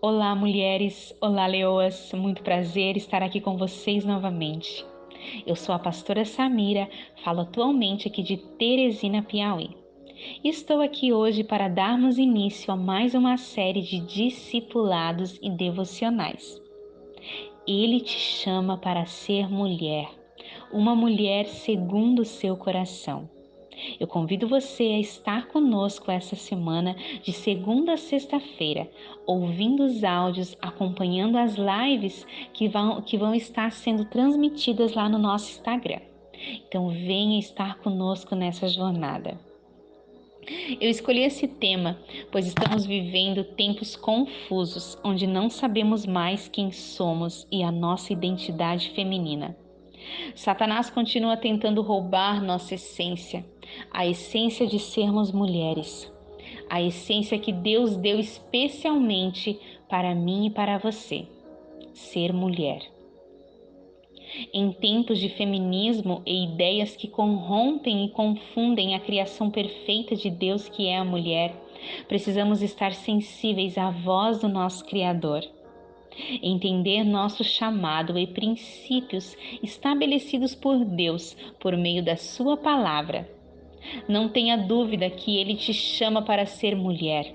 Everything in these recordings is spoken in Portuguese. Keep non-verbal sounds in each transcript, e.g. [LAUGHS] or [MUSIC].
Olá, mulheres! Olá, leoas! Muito prazer estar aqui com vocês novamente. Eu sou a pastora Samira, falo atualmente aqui de Teresina, Piauí. Estou aqui hoje para darmos início a mais uma série de discipulados e devocionais. Ele te chama para ser mulher, uma mulher segundo o seu coração. Eu convido você a estar conosco essa semana, de segunda a sexta-feira, ouvindo os áudios, acompanhando as lives que vão, que vão estar sendo transmitidas lá no nosso Instagram. Então, venha estar conosco nessa jornada. Eu escolhi esse tema, pois estamos vivendo tempos confusos, onde não sabemos mais quem somos e a nossa identidade feminina. Satanás continua tentando roubar nossa essência, a essência de sermos mulheres, a essência que Deus deu especialmente para mim e para você: ser mulher. Em tempos de feminismo e ideias que corrompem e confundem a criação perfeita de Deus que é a mulher, precisamos estar sensíveis à voz do nosso Criador entender nosso chamado e princípios estabelecidos por Deus por meio da Sua palavra. Não tenha dúvida que Ele te chama para ser mulher,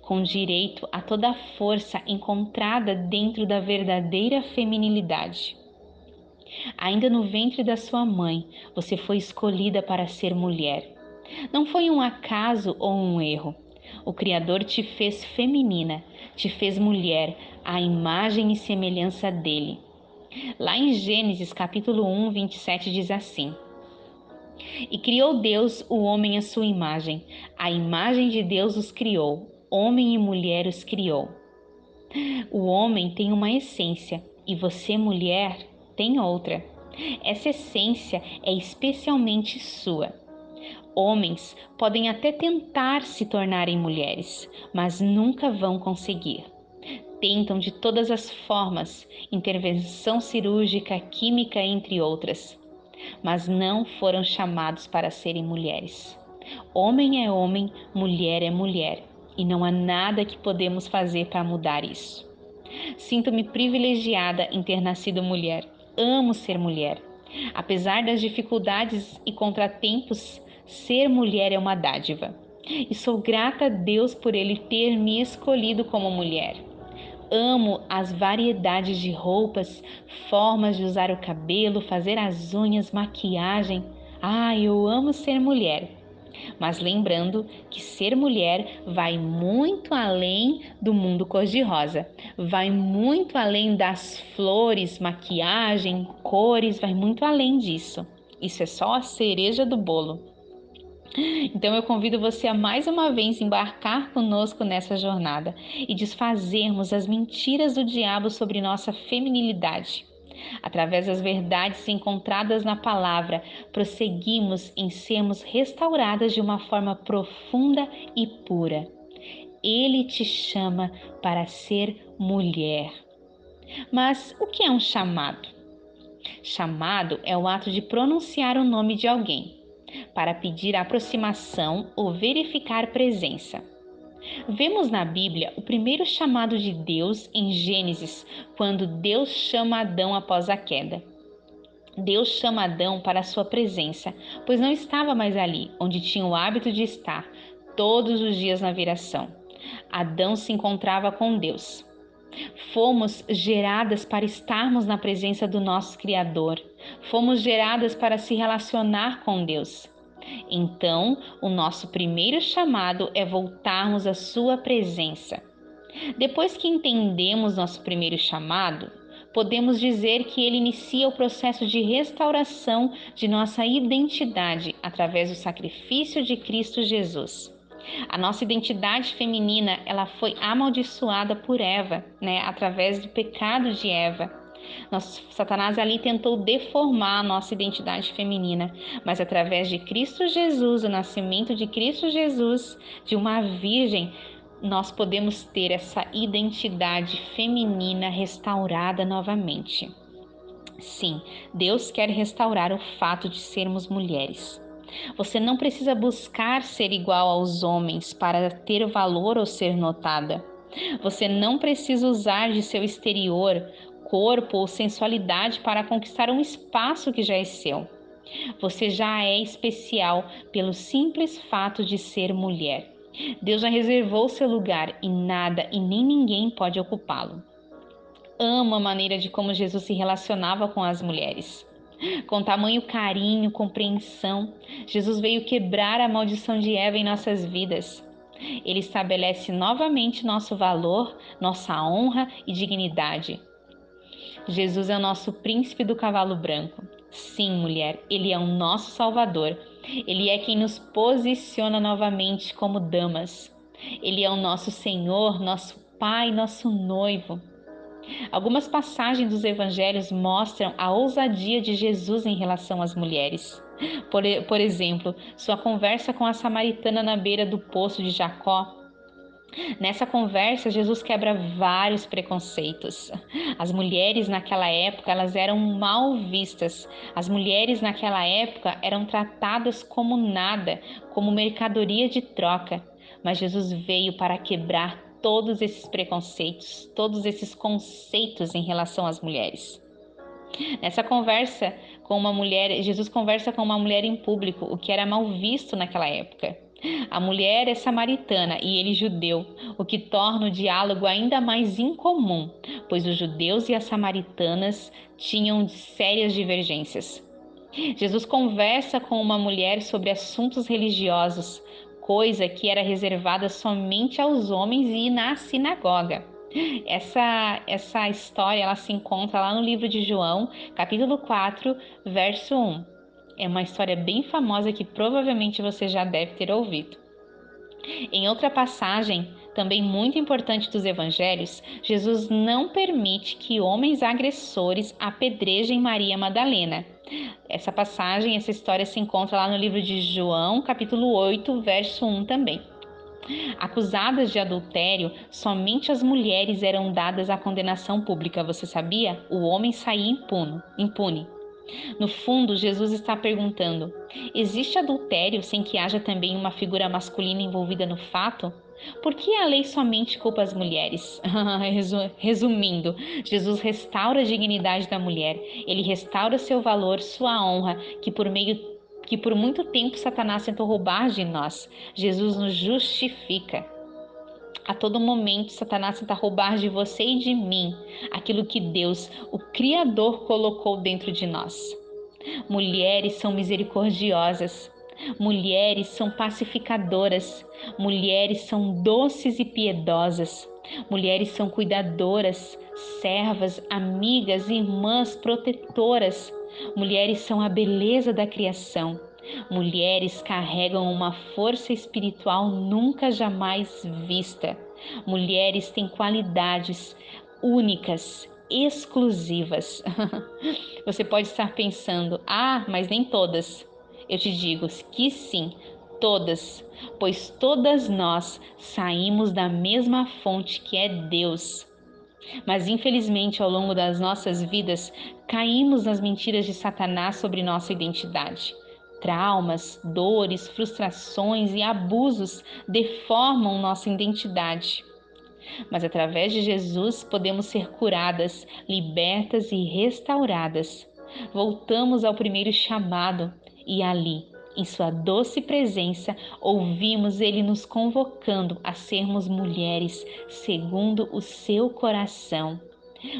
com direito a toda a força encontrada dentro da verdadeira feminilidade. Ainda no ventre da sua mãe, você foi escolhida para ser mulher. Não foi um acaso ou um erro. O Criador te fez feminina, te fez mulher, à imagem e semelhança dele. Lá em Gênesis capítulo 1, 27 diz assim: E criou Deus o homem à sua imagem, a imagem de Deus os criou, homem e mulher os criou. O homem tem uma essência e você, mulher, tem outra. Essa essência é especialmente sua. Homens podem até tentar se tornarem mulheres, mas nunca vão conseguir tentam de todas as formas, intervenção cirúrgica, química, entre outras, mas não foram chamados para serem mulheres. Homem é homem, mulher é mulher, e não há nada que podemos fazer para mudar isso. Sinto-me privilegiada em ter nascido mulher. Amo ser mulher. Apesar das dificuldades e contratempos, ser mulher é uma dádiva. E sou grata a Deus por Ele ter me escolhido como mulher. Amo as variedades de roupas, formas de usar o cabelo, fazer as unhas, maquiagem. Ah, eu amo ser mulher. Mas lembrando que ser mulher vai muito além do mundo cor-de-rosa, vai muito além das flores, maquiagem, cores, vai muito além disso. Isso é só a cereja do bolo. Então eu convido você a mais uma vez embarcar conosco nessa jornada e desfazermos as mentiras do diabo sobre nossa feminilidade. Através das verdades encontradas na palavra, prosseguimos em sermos restauradas de uma forma profunda e pura. Ele te chama para ser mulher. Mas o que é um chamado? Chamado é o ato de pronunciar o nome de alguém para pedir aproximação ou verificar presença. Vemos na Bíblia o primeiro chamado de Deus em Gênesis, quando Deus chama Adão após a queda. Deus chama Adão para a sua presença, pois não estava mais ali, onde tinha o hábito de estar, todos os dias na viração. Adão se encontrava com Deus. Fomos geradas para estarmos na presença do nosso Criador. Fomos geradas para se relacionar com Deus. Então, o nosso primeiro chamado é voltarmos à Sua presença. Depois que entendemos nosso primeiro chamado, podemos dizer que ele inicia o processo de restauração de nossa identidade através do sacrifício de Cristo Jesus. A nossa identidade feminina, ela foi amaldiçoada por Eva, né, através do pecado de Eva. Nosso, Satanás ali tentou deformar a nossa identidade feminina, mas através de Cristo Jesus, o nascimento de Cristo Jesus, de uma virgem, nós podemos ter essa identidade feminina restaurada novamente. Sim, Deus quer restaurar o fato de sermos mulheres. Você não precisa buscar ser igual aos homens para ter valor ou ser notada. Você não precisa usar de seu exterior, corpo ou sensualidade para conquistar um espaço que já é seu. Você já é especial pelo simples fato de ser mulher. Deus já reservou seu lugar e nada e nem ninguém pode ocupá-lo. Amo a maneira de como Jesus se relacionava com as mulheres. Com tamanho carinho, compreensão, Jesus veio quebrar a maldição de Eva em nossas vidas. Ele estabelece novamente nosso valor, nossa honra e dignidade. Jesus é o nosso príncipe do cavalo branco. Sim, mulher, ele é o nosso salvador. Ele é quem nos posiciona novamente como damas. Ele é o nosso Senhor, nosso Pai, nosso noivo. Algumas passagens dos evangelhos mostram a ousadia de Jesus em relação às mulheres. Por, por exemplo, sua conversa com a samaritana na beira do poço de Jacó. Nessa conversa, Jesus quebra vários preconceitos. As mulheres naquela época, elas eram mal vistas. As mulheres naquela época eram tratadas como nada, como mercadoria de troca. Mas Jesus veio para quebrar todos esses preconceitos, todos esses conceitos em relação às mulheres. Nessa conversa com uma mulher, Jesus conversa com uma mulher em público, o que era mal visto naquela época. A mulher é samaritana e ele judeu, o que torna o diálogo ainda mais incomum, pois os judeus e as samaritanas tinham sérias divergências. Jesus conversa com uma mulher sobre assuntos religiosos, coisa que era reservada somente aos homens e na sinagoga. Essa, essa história ela se encontra lá no livro de João, capítulo 4, verso 1. É uma história bem famosa que provavelmente você já deve ter ouvido. Em outra passagem, também muito importante dos evangelhos, Jesus não permite que homens agressores apedrejem Maria Madalena. Essa passagem, essa história se encontra lá no livro de João, capítulo 8, verso 1 também. Acusadas de adultério, somente as mulheres eram dadas à condenação pública, você sabia? O homem saía impune. impune. No fundo, Jesus está perguntando: existe adultério sem que haja também uma figura masculina envolvida no fato? Por que a lei somente culpa as mulheres? [LAUGHS] Resumindo, Jesus restaura a dignidade da mulher, ele restaura seu valor, sua honra, que por meio que por muito tempo Satanás tentou roubar de nós. Jesus nos justifica. A todo momento, Satanás tenta roubar de você e de mim aquilo que Deus, o Criador, colocou dentro de nós. Mulheres são misericordiosas, mulheres são pacificadoras, mulheres são doces e piedosas, mulheres são cuidadoras, servas, amigas, irmãs, protetoras. Mulheres são a beleza da criação. Mulheres carregam uma força espiritual nunca jamais vista. Mulheres têm qualidades únicas, exclusivas. [LAUGHS] Você pode estar pensando: ah, mas nem todas. Eu te digo que sim, todas, pois todas nós saímos da mesma fonte que é Deus. Mas infelizmente, ao longo das nossas vidas, caímos nas mentiras de Satanás sobre nossa identidade. Traumas, dores, frustrações e abusos deformam nossa identidade. Mas através de Jesus podemos ser curadas, libertas e restauradas. Voltamos ao primeiro chamado e ali em Sua doce presença, ouvimos Ele nos convocando a sermos mulheres segundo o seu coração.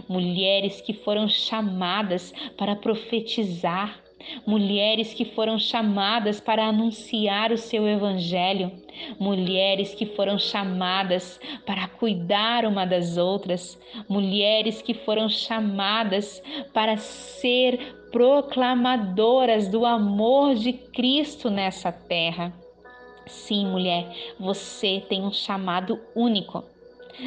Mulheres que foram chamadas para profetizar, mulheres que foram chamadas para anunciar o seu evangelho, mulheres que foram chamadas para cuidar uma das outras, mulheres que foram chamadas para ser proclamadoras do amor de Cristo nessa terra. Sim, mulher, você tem um chamado único.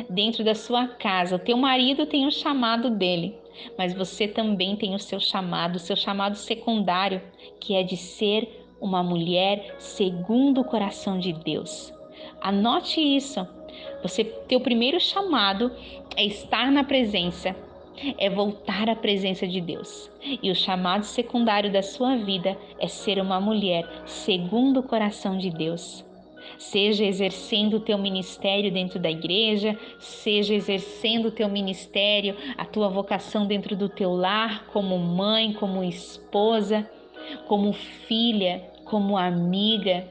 Dentro da sua casa, o teu marido tem um chamado dele, mas você também tem o seu chamado, o seu chamado secundário, que é de ser uma mulher segundo o coração de Deus. Anote isso. Você teu primeiro chamado é estar na presença é voltar à presença de Deus. E o chamado secundário da sua vida é ser uma mulher segundo o coração de Deus. seja exercendo o teu ministério dentro da igreja, seja exercendo o teu ministério, a tua vocação dentro do teu lar, como mãe, como esposa, como filha, como amiga.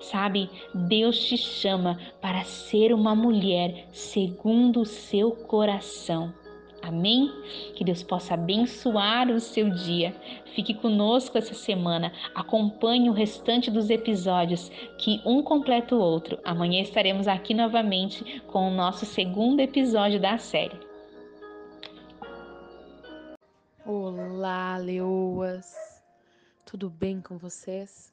Sabe, Deus te chama para ser uma mulher segundo o seu coração. Amém? Que Deus possa abençoar o seu dia. Fique conosco essa semana. Acompanhe o restante dos episódios, que um completa o outro. Amanhã estaremos aqui novamente com o nosso segundo episódio da série. Olá, leoas! Tudo bem com vocês?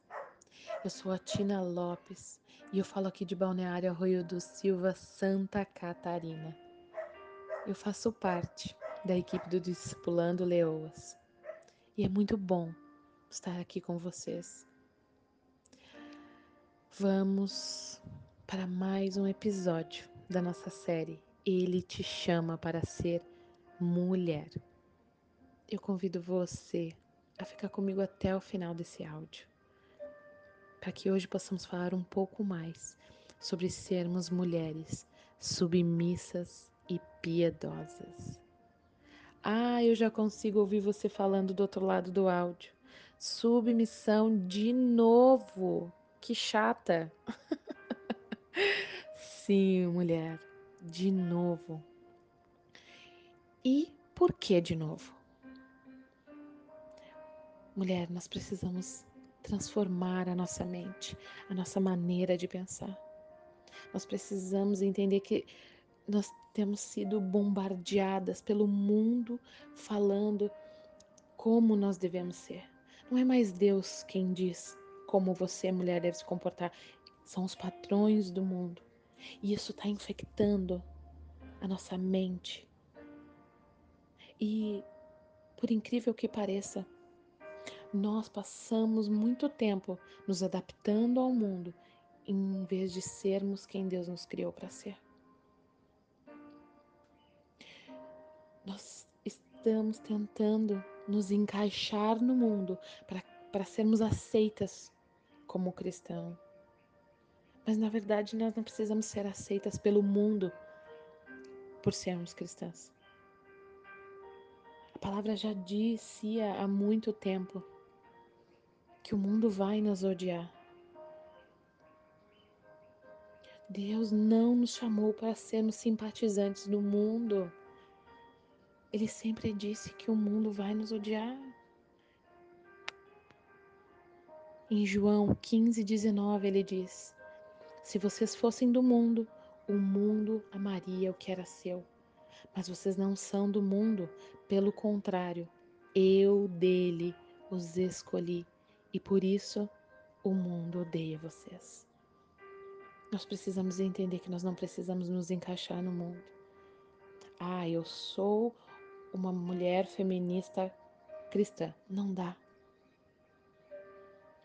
Eu sou a Tina Lopes e eu falo aqui de Balneário Arroio do Silva, Santa Catarina. Eu faço parte da equipe do Discipulando Leoas e é muito bom estar aqui com vocês. Vamos para mais um episódio da nossa série Ele te chama para ser mulher. Eu convido você a ficar comigo até o final desse áudio, para que hoje possamos falar um pouco mais sobre sermos mulheres submissas e piedosas. Ah, eu já consigo ouvir você falando do outro lado do áudio. Submissão de novo. Que chata. [LAUGHS] Sim, mulher, de novo. E por que de novo? Mulher, nós precisamos transformar a nossa mente, a nossa maneira de pensar. Nós precisamos entender que nós temos sido bombardeadas pelo mundo falando como nós devemos ser. Não é mais Deus quem diz como você, mulher, deve se comportar. São os padrões do mundo. E isso está infectando a nossa mente. E, por incrível que pareça, nós passamos muito tempo nos adaptando ao mundo em vez de sermos quem Deus nos criou para ser. Nós estamos tentando nos encaixar no mundo para sermos aceitas como cristão. Mas na verdade nós não precisamos ser aceitas pelo mundo por sermos cristãs. A palavra já dizia há muito tempo que o mundo vai nos odiar. Deus não nos chamou para sermos simpatizantes do mundo. Ele sempre disse que o mundo vai nos odiar. Em João 15, 19, ele diz: Se vocês fossem do mundo, o mundo amaria o que era seu. Mas vocês não são do mundo, pelo contrário, eu dele os escolhi e por isso o mundo odeia vocês. Nós precisamos entender que nós não precisamos nos encaixar no mundo. Ah, eu sou uma mulher feminista cristã. Não dá.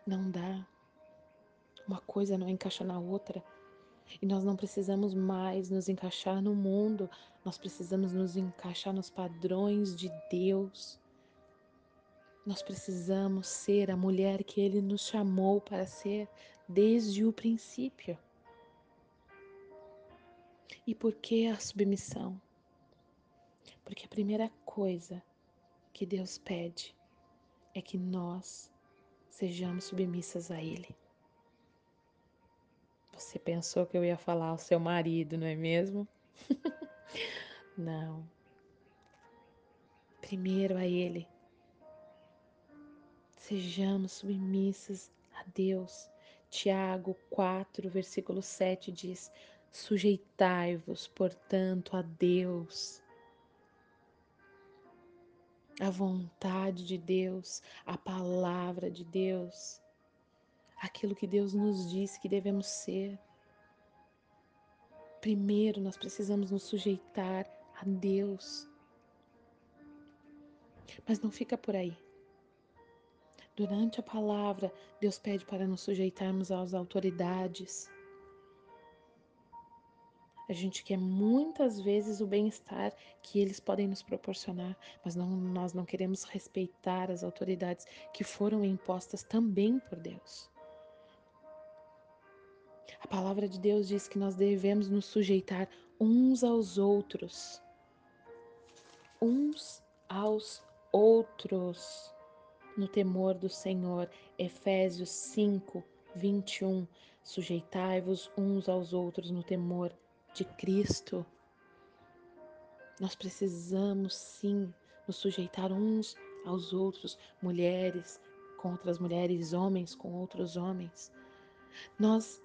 Não dá. Uma coisa não encaixa na outra. E nós não precisamos mais nos encaixar no mundo, nós precisamos nos encaixar nos padrões de Deus. Nós precisamos ser a mulher que Ele nos chamou para ser desde o princípio. E por que a submissão? Porque a primeira coisa que Deus pede é que nós sejamos submissas a Ele. Você pensou que eu ia falar ao seu marido, não é mesmo? [LAUGHS] não. Primeiro a Ele. Sejamos submissas a Deus. Tiago 4, versículo 7 diz: Sujeitai-vos, portanto, a Deus, a vontade de Deus, a palavra de Deus, aquilo que Deus nos diz que devemos ser. Primeiro, nós precisamos nos sujeitar a Deus. Mas não fica por aí. Durante a palavra, Deus pede para nos sujeitarmos às autoridades a gente quer muitas vezes o bem-estar que eles podem nos proporcionar, mas não, nós não queremos respeitar as autoridades que foram impostas também por Deus. A palavra de Deus diz que nós devemos nos sujeitar uns aos outros. Uns aos outros no temor do Senhor. Efésios 5, 21. Sujeitai-vos uns aos outros no temor de Cristo. Nós precisamos sim nos sujeitar uns aos outros, mulheres com outras mulheres, homens com outros homens. Nós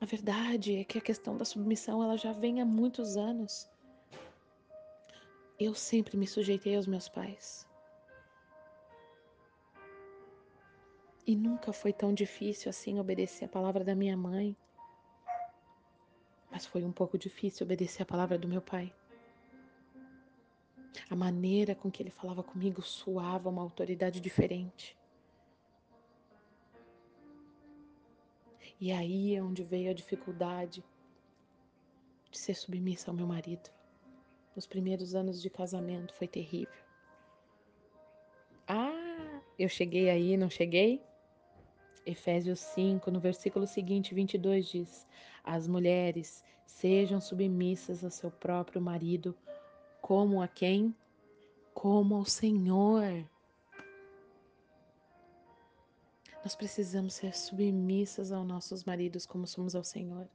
a verdade é que a questão da submissão ela já vem há muitos anos. Eu sempre me sujeitei aos meus pais. E nunca foi tão difícil assim obedecer a palavra da minha mãe. Mas foi um pouco difícil obedecer a palavra do meu pai. A maneira com que ele falava comigo suava uma autoridade diferente. E aí é onde veio a dificuldade de ser submissa ao meu marido. Nos primeiros anos de casamento foi terrível. Ah, eu cheguei aí, não cheguei? Efésios 5, no versículo seguinte, 22 diz: As mulheres sejam submissas ao seu próprio marido, como a quem? Como ao Senhor. Nós precisamos ser submissas aos nossos maridos como somos ao Senhor.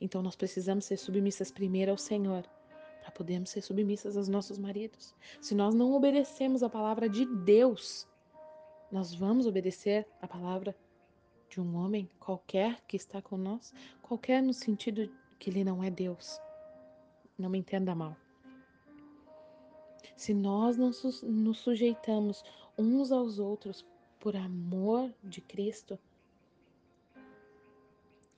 Então nós precisamos ser submissas primeiro ao Senhor, para podermos ser submissas aos nossos maridos. Se nós não obedecemos a palavra de Deus, nós vamos obedecer a palavra de um homem qualquer que está com nós, qualquer no sentido que ele não é Deus. Não me entenda mal. Se nós não nos sujeitamos uns aos outros por amor de Cristo,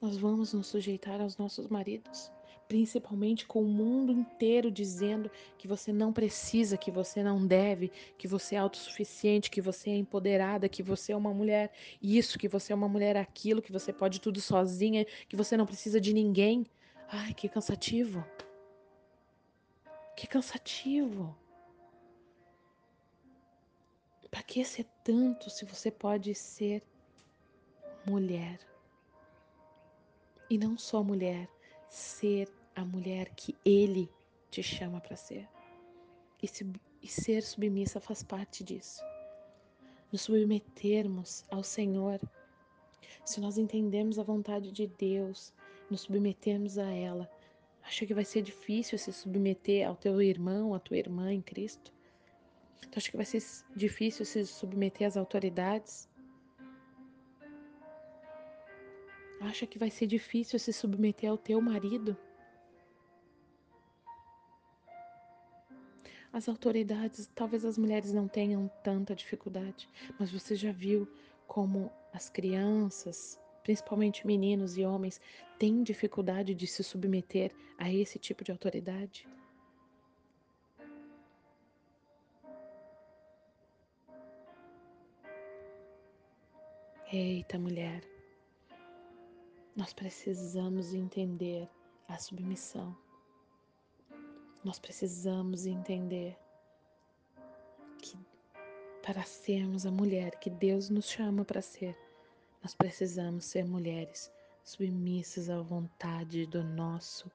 nós vamos nos sujeitar aos nossos maridos, principalmente com o mundo inteiro dizendo que você não precisa, que você não deve, que você é autossuficiente, que você é empoderada, que você é uma mulher isso, que você é uma mulher aquilo, que você pode tudo sozinha, que você não precisa de ninguém. Ai, que cansativo. Que cansativo. Para que ser tanto se você pode ser mulher? E não só mulher, ser a mulher que ele te chama para ser. E, se, e ser submissa faz parte disso. Nos submetermos ao Senhor. Se nós entendemos a vontade de Deus, nos submetermos a ela, acha que vai ser difícil se submeter ao teu irmão, à tua irmã em Cristo? Tu acha que vai ser difícil se submeter às autoridades? Acha que vai ser difícil se submeter ao teu marido? As autoridades, talvez as mulheres não tenham tanta dificuldade, mas você já viu como as crianças, principalmente meninos e homens, têm dificuldade de se submeter a esse tipo de autoridade? Eita, mulher, nós precisamos entender a submissão. Nós precisamos entender que para sermos a mulher que Deus nos chama para ser, nós precisamos ser mulheres submissas à vontade do nosso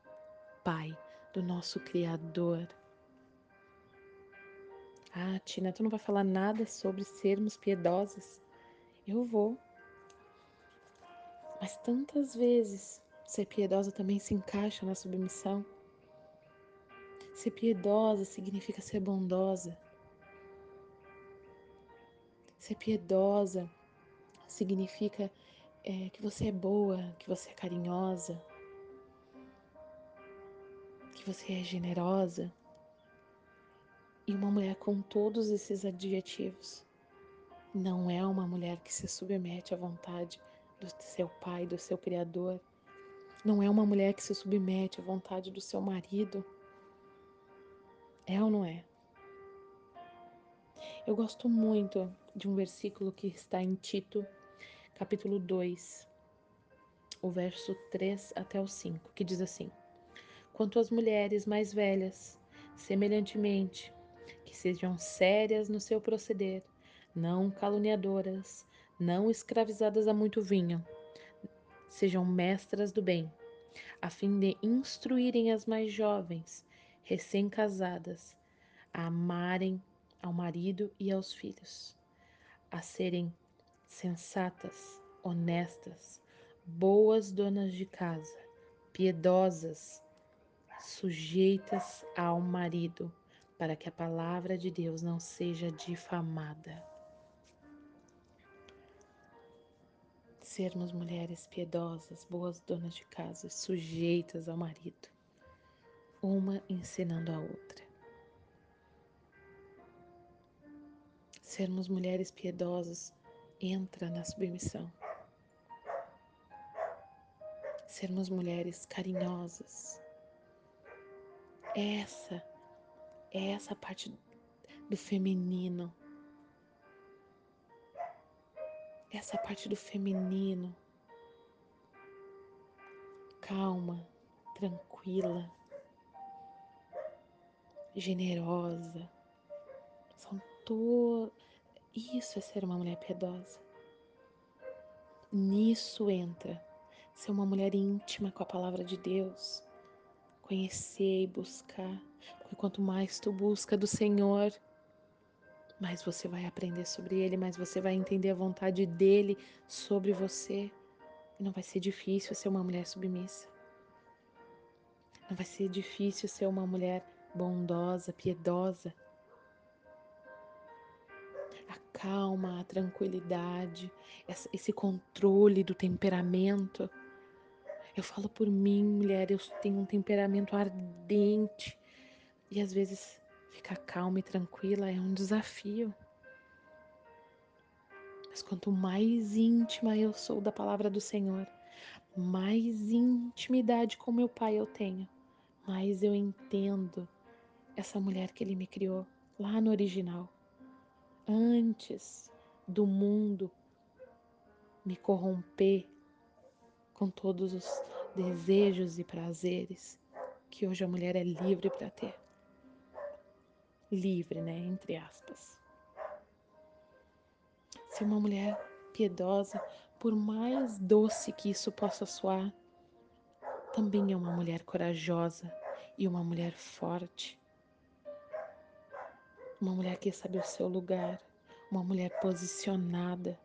Pai, do nosso Criador. Ah, Tina, tu não vai falar nada sobre sermos piedosas? Eu vou. Mas tantas vezes ser piedosa também se encaixa na submissão. Ser piedosa significa ser bondosa. Ser piedosa significa é, que você é boa, que você é carinhosa, que você é generosa. E uma mulher com todos esses adjetivos não é uma mulher que se submete à vontade do seu pai, do seu criador. Não é uma mulher que se submete à vontade do seu marido. É ou não é? Eu gosto muito de um versículo que está em Tito, capítulo 2, o verso 3 até o 5, que diz assim: Quanto às mulheres mais velhas, semelhantemente, que sejam sérias no seu proceder, não caluniadoras, não escravizadas a muito vinho, sejam mestras do bem, a fim de instruírem as mais jovens, recém-casadas, a amarem ao marido e aos filhos, a serem sensatas, honestas, boas donas de casa, piedosas, sujeitas ao marido, para que a palavra de Deus não seja difamada. Sermos mulheres piedosas, boas donas de casa, sujeitas ao marido, uma ensinando a outra. Sermos mulheres piedosas entra na submissão. Sermos mulheres carinhosas. Essa é essa parte do feminino. Essa parte do feminino. Calma, tranquila, generosa. São todas. Isso é ser uma mulher piedosa. Nisso entra ser uma mulher íntima com a palavra de Deus, conhecer e buscar, porque quanto mais tu busca do Senhor, mais você vai aprender sobre Ele, mais você vai entender a vontade dele sobre você. E não vai ser difícil ser uma mulher submissa. Não vai ser difícil ser uma mulher bondosa, piedosa. A calma, a tranquilidade, esse controle do temperamento. Eu falo por mim, mulher, eu tenho um temperamento ardente e às vezes ficar calma e tranquila é um desafio. Mas quanto mais íntima eu sou da palavra do Senhor, mais intimidade com meu Pai eu tenho, mais eu entendo essa mulher que Ele me criou lá no original, antes do mundo me corromper com todos os desejos e prazeres que hoje a mulher é livre para ter. Livre, né? Entre aspas. Ser uma mulher piedosa, por mais doce que isso possa soar, também é uma mulher corajosa e uma mulher forte. Uma mulher que sabe o seu lugar, uma mulher posicionada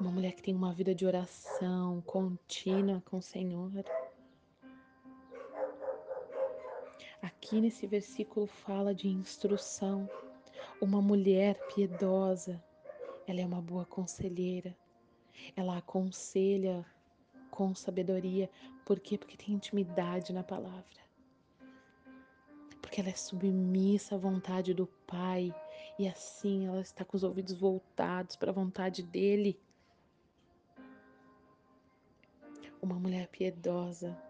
uma mulher que tem uma vida de oração contínua com o Senhor. Aqui nesse versículo fala de instrução. Uma mulher piedosa, ela é uma boa conselheira. Ela aconselha com sabedoria. Por quê? Porque tem intimidade na palavra. Porque ela é submissa à vontade do Pai e assim ela está com os ouvidos voltados para a vontade dele. Uma mulher piedosa,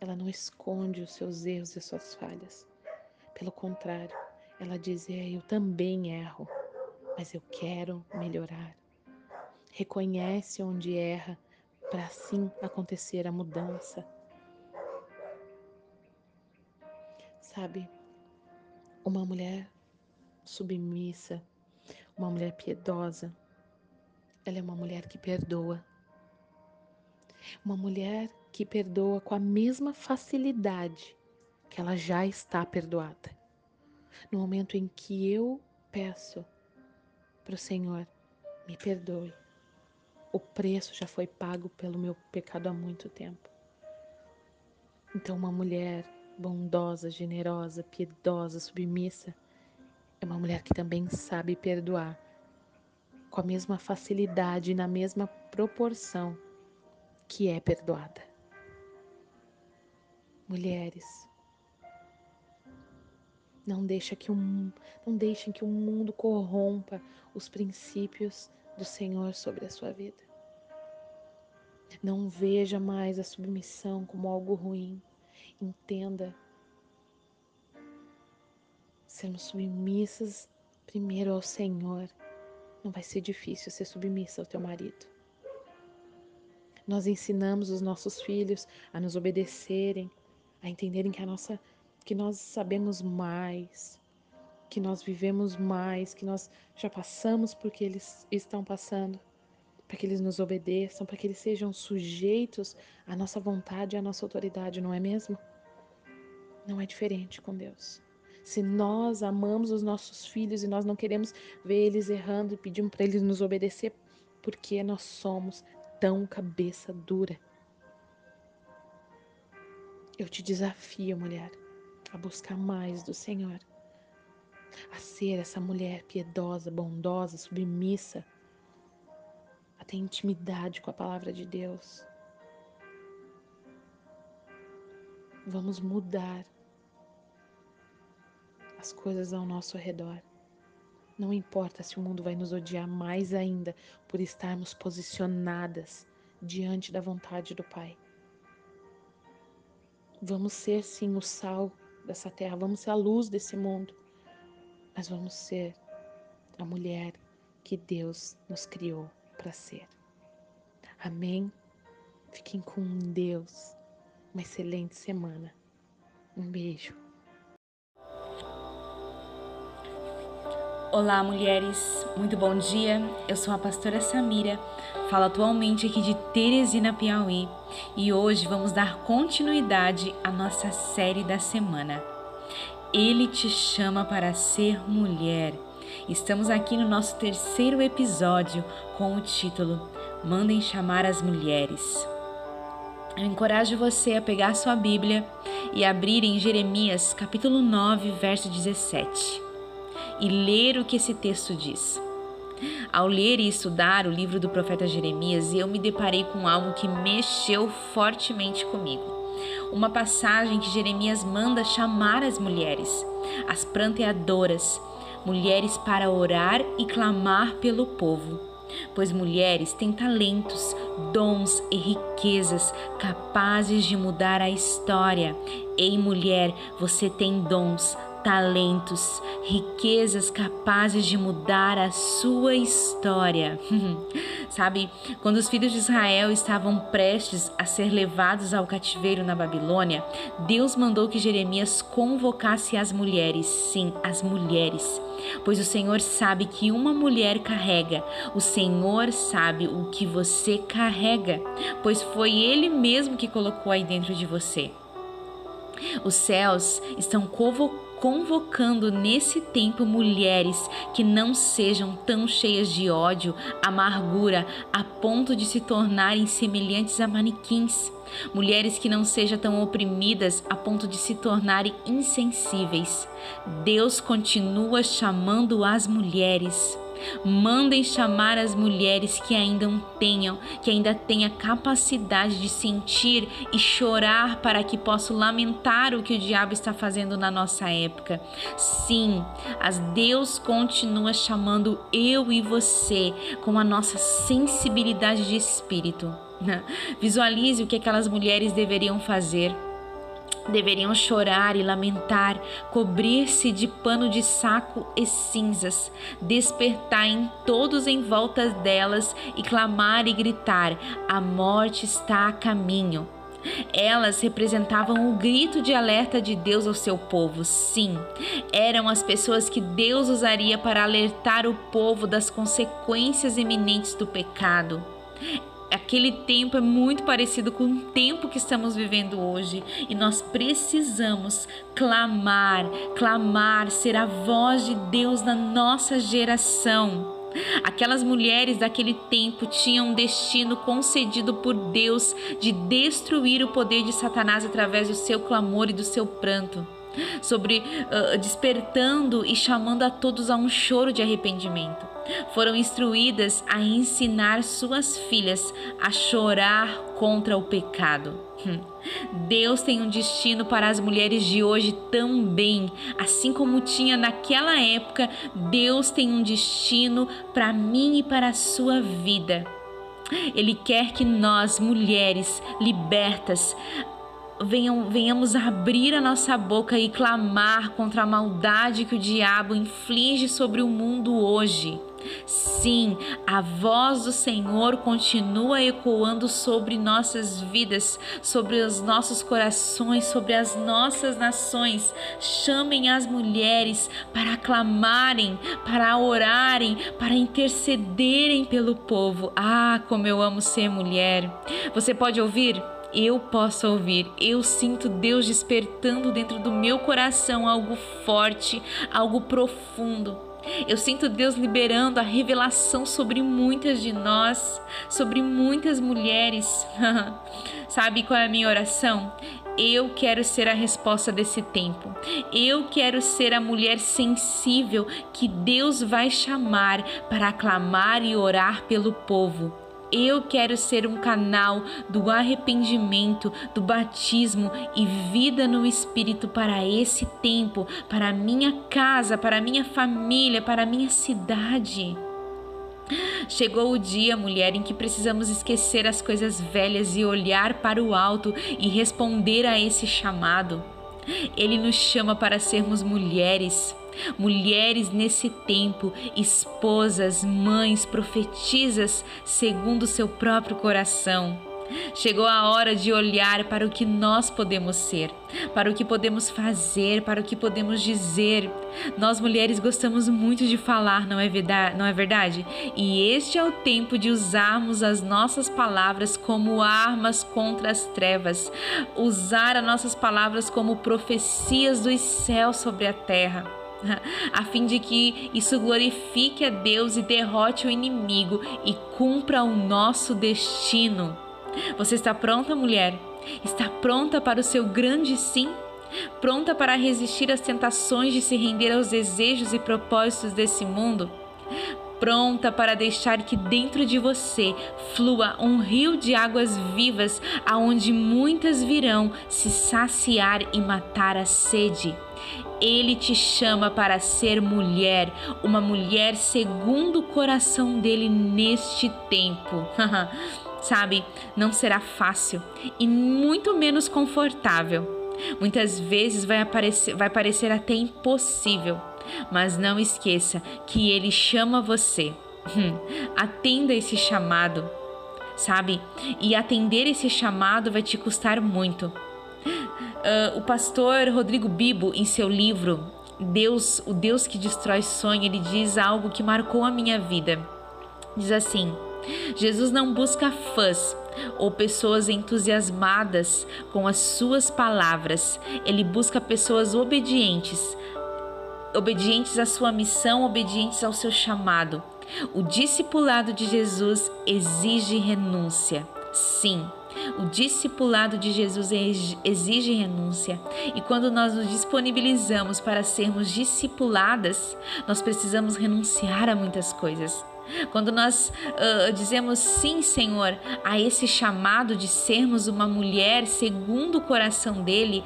ela não esconde os seus erros e as suas falhas. Pelo contrário, ela diz: é, Eu também erro, mas eu quero melhorar. Reconhece onde erra para assim acontecer a mudança. Sabe, uma mulher submissa, uma mulher piedosa, ela é uma mulher que perdoa. Uma mulher que perdoa com a mesma facilidade que ela já está perdoada. No momento em que eu peço para o Senhor, me perdoe, o preço já foi pago pelo meu pecado há muito tempo. Então, uma mulher bondosa, generosa, piedosa, submissa, é uma mulher que também sabe perdoar com a mesma facilidade e na mesma proporção que é perdoada. Mulheres, não, deixa que um, não deixem que o mundo corrompa os princípios do Senhor sobre a sua vida. Não veja mais a submissão como algo ruim. Entenda. Sermos submissas primeiro ao Senhor. Não vai ser difícil ser submissa ao teu marido. Nós ensinamos os nossos filhos a nos obedecerem, a entenderem que a nossa que nós sabemos mais, que nós vivemos mais, que nós já passamos por que eles estão passando, para que eles nos obedeçam, para que eles sejam sujeitos à nossa vontade e à nossa autoridade, não é mesmo? Não é diferente com Deus. Se nós amamos os nossos filhos e nós não queremos ver eles errando e pedimos para eles nos obedecer, porque nós somos tão cabeça dura. Eu te desafio, mulher, a buscar mais do Senhor, a ser essa mulher piedosa, bondosa, submissa, a ter intimidade com a palavra de Deus. Vamos mudar as coisas ao nosso redor. Não importa se o mundo vai nos odiar mais ainda por estarmos posicionadas diante da vontade do Pai. Vamos ser sim o sal dessa terra, vamos ser a luz desse mundo, mas vamos ser a mulher que Deus nos criou para ser. Amém? Fiquem com Deus. Uma excelente semana. Um beijo. Olá, mulheres. Muito bom dia. Eu sou a pastora Samira. Falo atualmente aqui de Teresina, Piauí, e hoje vamos dar continuidade à nossa série da semana. Ele te chama para ser mulher. Estamos aqui no nosso terceiro episódio com o título Mandem chamar as mulheres. Eu encorajo você a pegar sua Bíblia e abrir em Jeremias capítulo 9, verso 17 e ler o que esse texto diz. Ao ler e estudar o livro do profeta Jeremias, eu me deparei com algo que mexeu fortemente comigo. Uma passagem que Jeremias manda chamar as mulheres, as pranteadoras, mulheres para orar e clamar pelo povo. Pois mulheres têm talentos, dons e riquezas capazes de mudar a história. Ei, mulher, você tem dons, talentos, riquezas capazes de mudar a sua história. [LAUGHS] Sabe, quando os filhos de Israel estavam prestes a ser levados ao cativeiro na Babilônia, Deus mandou que Jeremias convocasse as mulheres, sim, as mulheres. Pois o Senhor sabe que uma mulher carrega, o Senhor sabe o que você carrega, pois foi Ele mesmo que colocou aí dentro de você. Os céus estão convocando convocando nesse tempo mulheres que não sejam tão cheias de ódio, amargura, a ponto de se tornarem semelhantes a manequins. Mulheres que não sejam tão oprimidas a ponto de se tornarem insensíveis. Deus continua chamando as mulheres. Mandem chamar as mulheres que ainda tenham, que ainda tenham a capacidade de sentir e chorar para que possam lamentar o que o diabo está fazendo na nossa época. Sim, as Deus continua chamando eu e você com a nossa sensibilidade de espírito. [LAUGHS] Visualize o que aquelas mulheres deveriam fazer deveriam chorar e lamentar, cobrir-se de pano de saco e cinzas, despertar em todos em volta delas e clamar e gritar: a morte está a caminho. Elas representavam o grito de alerta de Deus ao seu povo. Sim, eram as pessoas que Deus usaria para alertar o povo das consequências iminentes do pecado aquele tempo é muito parecido com o tempo que estamos vivendo hoje e nós precisamos clamar, clamar, ser a voz de Deus na nossa geração. Aquelas mulheres daquele tempo tinham um destino concedido por Deus de destruir o poder de Satanás através do seu clamor e do seu pranto sobre uh, despertando e chamando a todos a um choro de arrependimento. Foram instruídas a ensinar suas filhas a chorar contra o pecado. Hum. Deus tem um destino para as mulheres de hoje também, assim como tinha naquela época, Deus tem um destino para mim e para a sua vida. Ele quer que nós, mulheres libertas, venham, venhamos abrir a nossa boca e clamar contra a maldade que o diabo inflige sobre o mundo hoje. Sim, a voz do Senhor continua ecoando sobre nossas vidas, sobre os nossos corações, sobre as nossas nações. Chamem as mulheres para aclamarem, para orarem, para intercederem pelo povo. Ah, como eu amo ser mulher. Você pode ouvir? eu posso ouvir. Eu sinto Deus despertando dentro do meu coração algo forte, algo profundo. Eu sinto Deus liberando a revelação sobre muitas de nós, sobre muitas mulheres. [LAUGHS] Sabe qual é a minha oração? Eu quero ser a resposta desse tempo. Eu quero ser a mulher sensível que Deus vai chamar para aclamar e orar pelo povo. Eu quero ser um canal do arrependimento, do batismo e vida no Espírito para esse tempo, para minha casa, para minha família, para minha cidade. Chegou o dia, mulher, em que precisamos esquecer as coisas velhas e olhar para o alto e responder a esse chamado. Ele nos chama para sermos mulheres mulheres nesse tempo, esposas, mães, profetizas, segundo seu próprio coração. Chegou a hora de olhar para o que nós podemos ser, para o que podemos fazer, para o que podemos dizer. Nós mulheres gostamos muito de falar, não é verdade? Não é verdade? E este é o tempo de usarmos as nossas palavras como armas contra as trevas, usar as nossas palavras como profecias dos céus sobre a terra [LAUGHS] a fim de que isso glorifique a Deus e derrote o inimigo e cumpra o nosso destino. Você está pronta, mulher? Está pronta para o seu grande sim? Pronta para resistir às tentações de se render aos desejos e propósitos desse mundo? pronta para deixar que dentro de você flua um rio de águas vivas, aonde muitas virão se saciar e matar a sede. Ele te chama para ser mulher, uma mulher segundo o coração dele neste tempo. [LAUGHS] Sabe, não será fácil e muito menos confortável. Muitas vezes vai, aparecer, vai parecer até impossível, mas não esqueça que ele chama você. [LAUGHS] Atenda esse chamado, sabe? E atender esse chamado vai te custar muito. Uh, o pastor Rodrigo Bibo, em seu livro Deus, o Deus que destrói sonho, ele diz algo que marcou a minha vida. Diz assim: Jesus não busca fãs ou pessoas entusiasmadas com as suas palavras. Ele busca pessoas obedientes, obedientes à sua missão, obedientes ao seu chamado. O discipulado de Jesus exige renúncia. Sim, o discipulado de Jesus exige renúncia, e quando nós nos disponibilizamos para sermos discipuladas, nós precisamos renunciar a muitas coisas. Quando nós uh, dizemos sim, Senhor, a esse chamado de sermos uma mulher segundo o coração dele,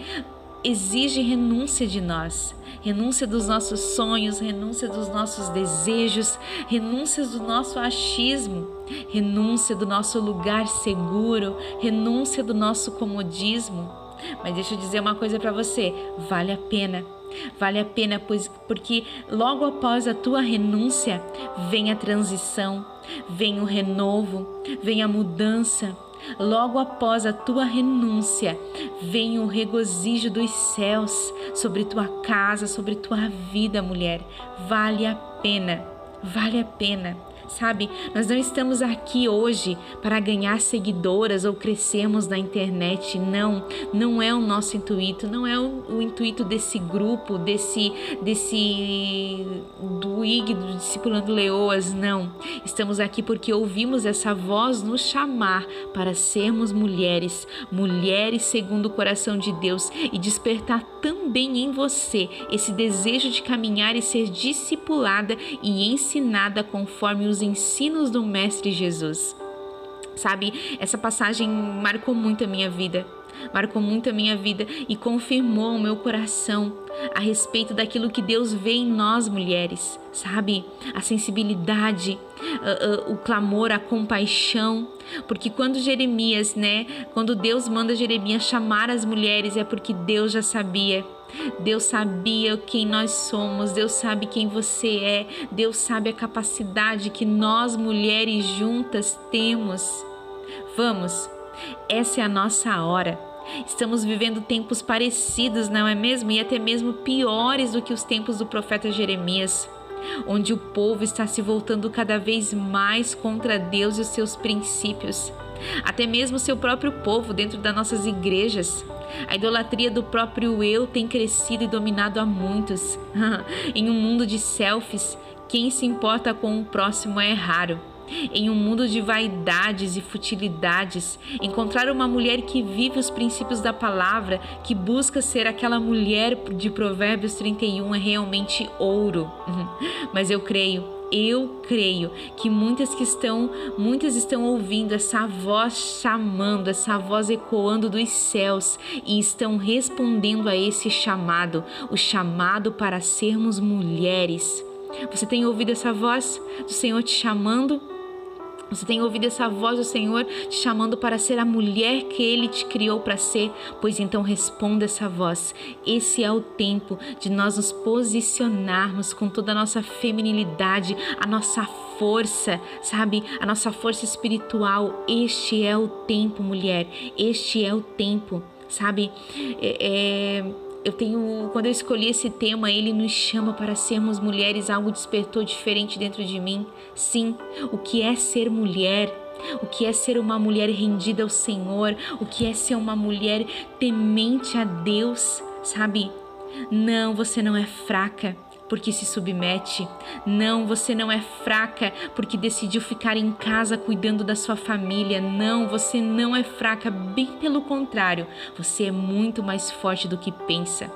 exige renúncia de nós, renúncia dos nossos sonhos, renúncia dos nossos desejos, renúncia do nosso achismo, renúncia do nosso lugar seguro, renúncia do nosso comodismo. Mas deixa eu dizer uma coisa para você: vale a pena. Vale a pena, pois, porque logo após a tua renúncia vem a transição, vem o renovo, vem a mudança, Logo após a tua renúncia, vem o regozijo dos céus sobre tua casa, sobre tua vida, mulher. Vale a pena, vale a pena. Sabe, nós não estamos aqui hoje para ganhar seguidoras ou crescermos na internet. Não, não é o nosso intuito, não é o, o intuito desse grupo, desse, desse do IG, do Discipulando Leoas, não. Estamos aqui porque ouvimos essa voz nos chamar para sermos mulheres, mulheres segundo o coração de Deus e despertar também em você esse desejo de caminhar e ser discipulada e ensinada conforme os os ensinos do Mestre Jesus. Sabe, essa passagem marcou muito a minha vida, marcou muito a minha vida e confirmou o meu coração a respeito daquilo que Deus vê em nós mulheres, sabe? A sensibilidade, o clamor, a compaixão. Porque quando Jeremias, né, quando Deus manda Jeremias chamar as mulheres, é porque Deus já sabia Deus sabia quem nós somos, Deus sabe quem você é, Deus sabe a capacidade que nós mulheres juntas temos. Vamos, essa é a nossa hora. Estamos vivendo tempos parecidos, não é mesmo? E até mesmo piores do que os tempos do profeta Jeremias, onde o povo está se voltando cada vez mais contra Deus e os seus princípios. Até mesmo seu próprio povo dentro das nossas igrejas. A idolatria do próprio eu tem crescido e dominado a muitos. [LAUGHS] em um mundo de selfies, quem se importa com o próximo é raro. Em um mundo de vaidades e futilidades, encontrar uma mulher que vive os princípios da palavra, que busca ser aquela mulher de Provérbios 31 é realmente ouro. [LAUGHS] Mas eu creio eu creio que muitas que estão, muitas estão ouvindo essa voz chamando, essa voz ecoando dos céus e estão respondendo a esse chamado, o chamado para sermos mulheres. Você tem ouvido essa voz do Senhor te chamando? Você tem ouvido essa voz do Senhor te chamando para ser a mulher que Ele te criou para ser? Pois então responda essa voz. Esse é o tempo de nós nos posicionarmos com toda a nossa feminilidade, a nossa força, sabe? A nossa força espiritual. Este é o tempo, mulher. Este é o tempo, sabe? é... é eu tenho, quando eu escolhi esse tema, ele nos chama para sermos mulheres, algo despertou diferente dentro de mim. Sim, o que é ser mulher? O que é ser uma mulher rendida ao Senhor? O que é ser uma mulher temente a Deus? Sabe? Não, você não é fraca porque se submete. Não, você não é fraca porque decidiu ficar em casa cuidando da sua família. Não, você não é fraca, bem pelo contrário, você é muito mais forte do que pensa.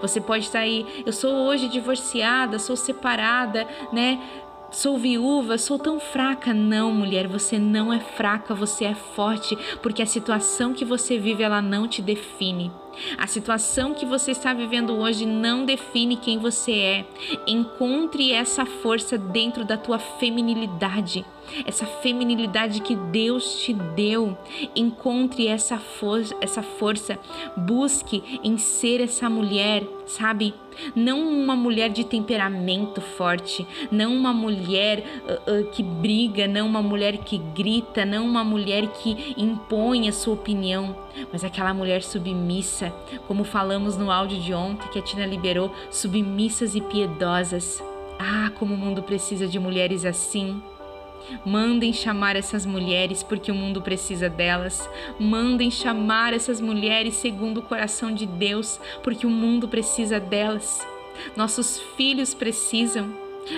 Você pode estar aí, eu sou hoje divorciada, sou separada, né? Sou viúva, sou tão fraca. Não, mulher, você não é fraca, você é forte, porque a situação que você vive ela não te define. A situação que você está vivendo hoje não define quem você é. Encontre essa força dentro da tua feminilidade, essa feminilidade que Deus te deu. Encontre essa, for essa força. Busque em ser essa mulher, sabe? Não uma mulher de temperamento forte, não uma mulher uh, uh, que briga, não uma mulher que grita, não uma mulher que impõe a sua opinião, mas aquela mulher submissa como falamos no áudio de ontem que a Tina liberou, submissas e piedosas. Ah, como o mundo precisa de mulheres assim. Mandem chamar essas mulheres porque o mundo precisa delas. Mandem chamar essas mulheres segundo o coração de Deus porque o mundo precisa delas. Nossos filhos precisam,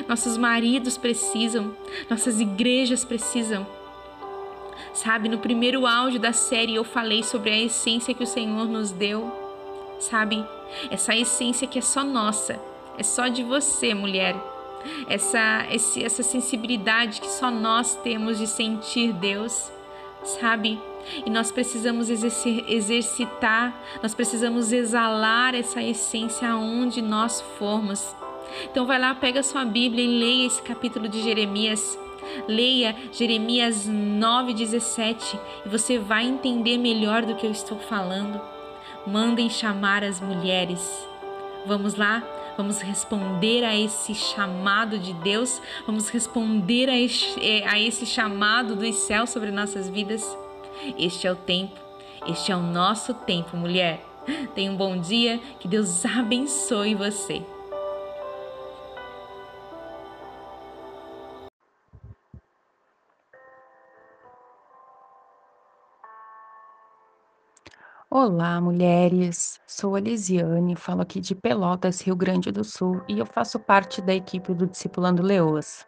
nossos maridos precisam, nossas igrejas precisam. Sabe, no primeiro áudio da série eu falei sobre a essência que o Senhor nos deu. Sabe, essa essência que é só nossa, é só de você, mulher. Essa, esse, essa sensibilidade que só nós temos de sentir Deus, sabe? E nós precisamos exercitar, nós precisamos exalar essa essência aonde nós formos. Então vai lá, pega sua Bíblia e leia esse capítulo de Jeremias. Leia Jeremias 9,17 e você vai entender melhor do que eu estou falando. Mandem chamar as mulheres. Vamos lá? Vamos responder a esse chamado de Deus? Vamos responder a esse, eh, a esse chamado dos céus sobre nossas vidas? Este é o tempo, este é o nosso tempo, mulher. Tenha um bom dia, que Deus abençoe você. Olá, mulheres! Sou a Lisiane, falo aqui de Pelotas, Rio Grande do Sul, e eu faço parte da equipe do Discipulando Leoas.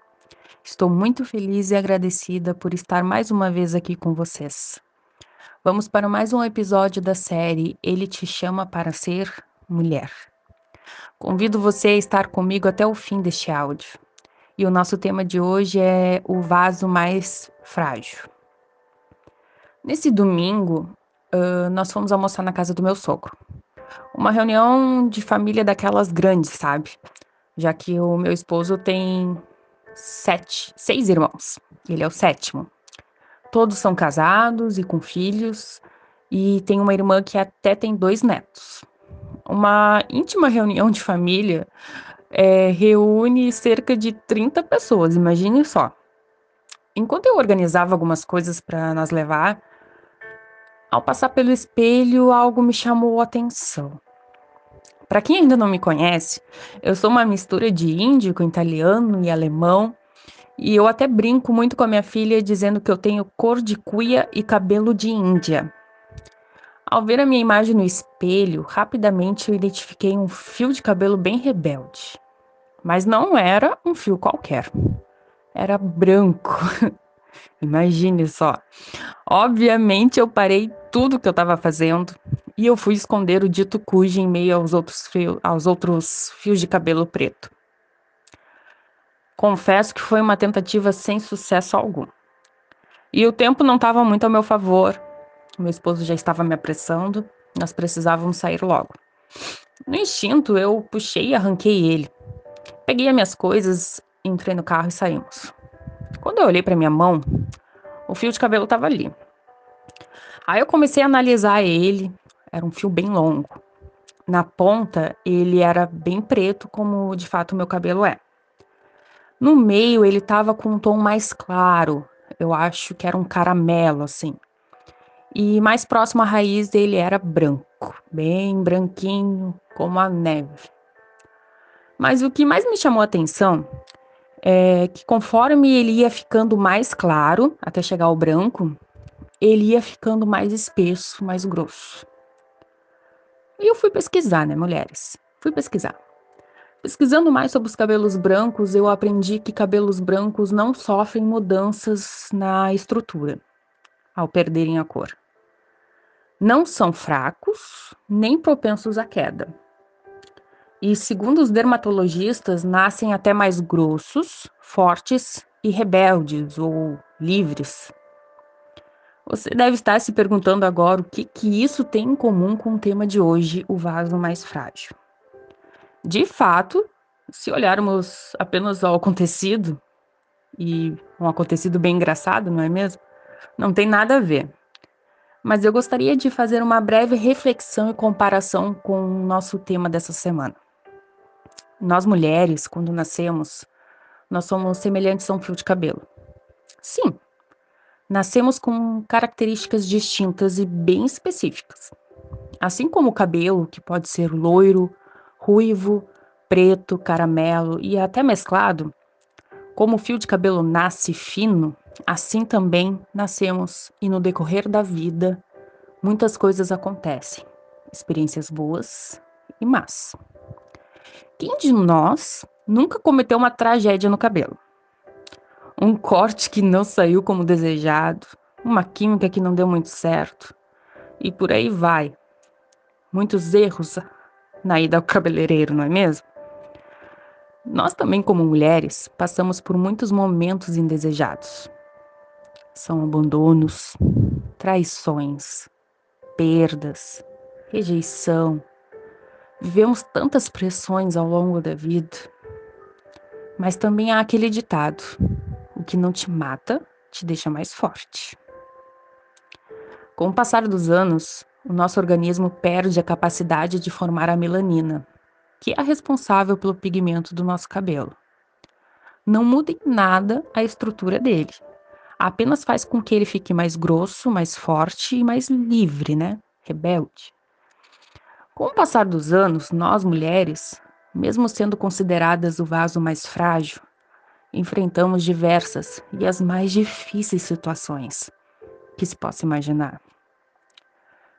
Estou muito feliz e agradecida por estar mais uma vez aqui com vocês. Vamos para mais um episódio da série Ele Te Chama para Ser Mulher. Convido você a estar comigo até o fim deste áudio. E o nosso tema de hoje é o vaso mais frágil. Nesse domingo, nós fomos almoçar na casa do meu sogro. Uma reunião de família daquelas grandes, sabe? Já que o meu esposo tem sete, seis irmãos. Ele é o sétimo. Todos são casados e com filhos. E tem uma irmã que até tem dois netos. uma íntima reunião de família é, reúne cerca de 30 pessoas, imagine só. Enquanto eu organizava algumas coisas para nós levar, ao passar pelo espelho, algo me chamou a atenção. Para quem ainda não me conhece, eu sou uma mistura de índico, italiano e alemão, e eu até brinco muito com a minha filha dizendo que eu tenho cor de cuia e cabelo de índia. Ao ver a minha imagem no espelho, rapidamente eu identifiquei um fio de cabelo bem rebelde. Mas não era um fio qualquer. Era branco. [LAUGHS] Imagine só. Obviamente eu parei tudo que eu estava fazendo e eu fui esconder o dito cujo em meio aos outros, fio, aos outros fios de cabelo preto. Confesso que foi uma tentativa sem sucesso algum. E o tempo não estava muito ao meu favor. Meu esposo já estava me apressando, nós precisávamos sair logo. No instinto, eu puxei e arranquei ele. Peguei as minhas coisas, entrei no carro e saímos. Quando eu olhei para minha mão, o fio de cabelo estava ali. Aí eu comecei a analisar ele, era um fio bem longo. Na ponta, ele era bem preto, como de fato o meu cabelo é. No meio, ele estava com um tom mais claro, eu acho que era um caramelo, assim. E mais próximo à raiz dele era branco, bem branquinho, como a neve. Mas o que mais me chamou a atenção é que conforme ele ia ficando mais claro, até chegar ao branco, ele ia ficando mais espesso, mais grosso. E eu fui pesquisar, né, mulheres? Fui pesquisar. Pesquisando mais sobre os cabelos brancos, eu aprendi que cabelos brancos não sofrem mudanças na estrutura ao perderem a cor. Não são fracos nem propensos à queda e, segundo os dermatologistas, nascem até mais grossos, fortes e rebeldes ou livres. Você deve estar se perguntando agora o que, que isso tem em comum com o tema de hoje, o vaso mais frágil. De fato, se olharmos apenas ao acontecido, e um acontecido bem engraçado, não é mesmo? Não tem nada a ver. Mas eu gostaria de fazer uma breve reflexão e comparação com o nosso tema dessa semana. Nós mulheres, quando nascemos, nós somos semelhantes a um fio de cabelo. Sim, nascemos com características distintas e bem específicas. Assim como o cabelo, que pode ser loiro, ruivo, preto, caramelo e até mesclado, como o fio de cabelo nasce fino, assim também nascemos e no decorrer da vida muitas coisas acontecem, experiências boas e más. Quem de nós nunca cometeu uma tragédia no cabelo? Um corte que não saiu como desejado, uma química que não deu muito certo, e por aí vai. Muitos erros na ida ao cabeleireiro, não é mesmo? Nós também, como mulheres, passamos por muitos momentos indesejados. São abandonos, traições, perdas, rejeição, Vivemos tantas pressões ao longo da vida, mas também há aquele ditado: o que não te mata te deixa mais forte. Com o passar dos anos, o nosso organismo perde a capacidade de formar a melanina, que é a responsável pelo pigmento do nosso cabelo. Não muda em nada a estrutura dele, apenas faz com que ele fique mais grosso, mais forte e mais livre, né? Rebelde. Com o passar dos anos, nós mulheres, mesmo sendo consideradas o vaso mais frágil, enfrentamos diversas e as mais difíceis situações que se possa imaginar.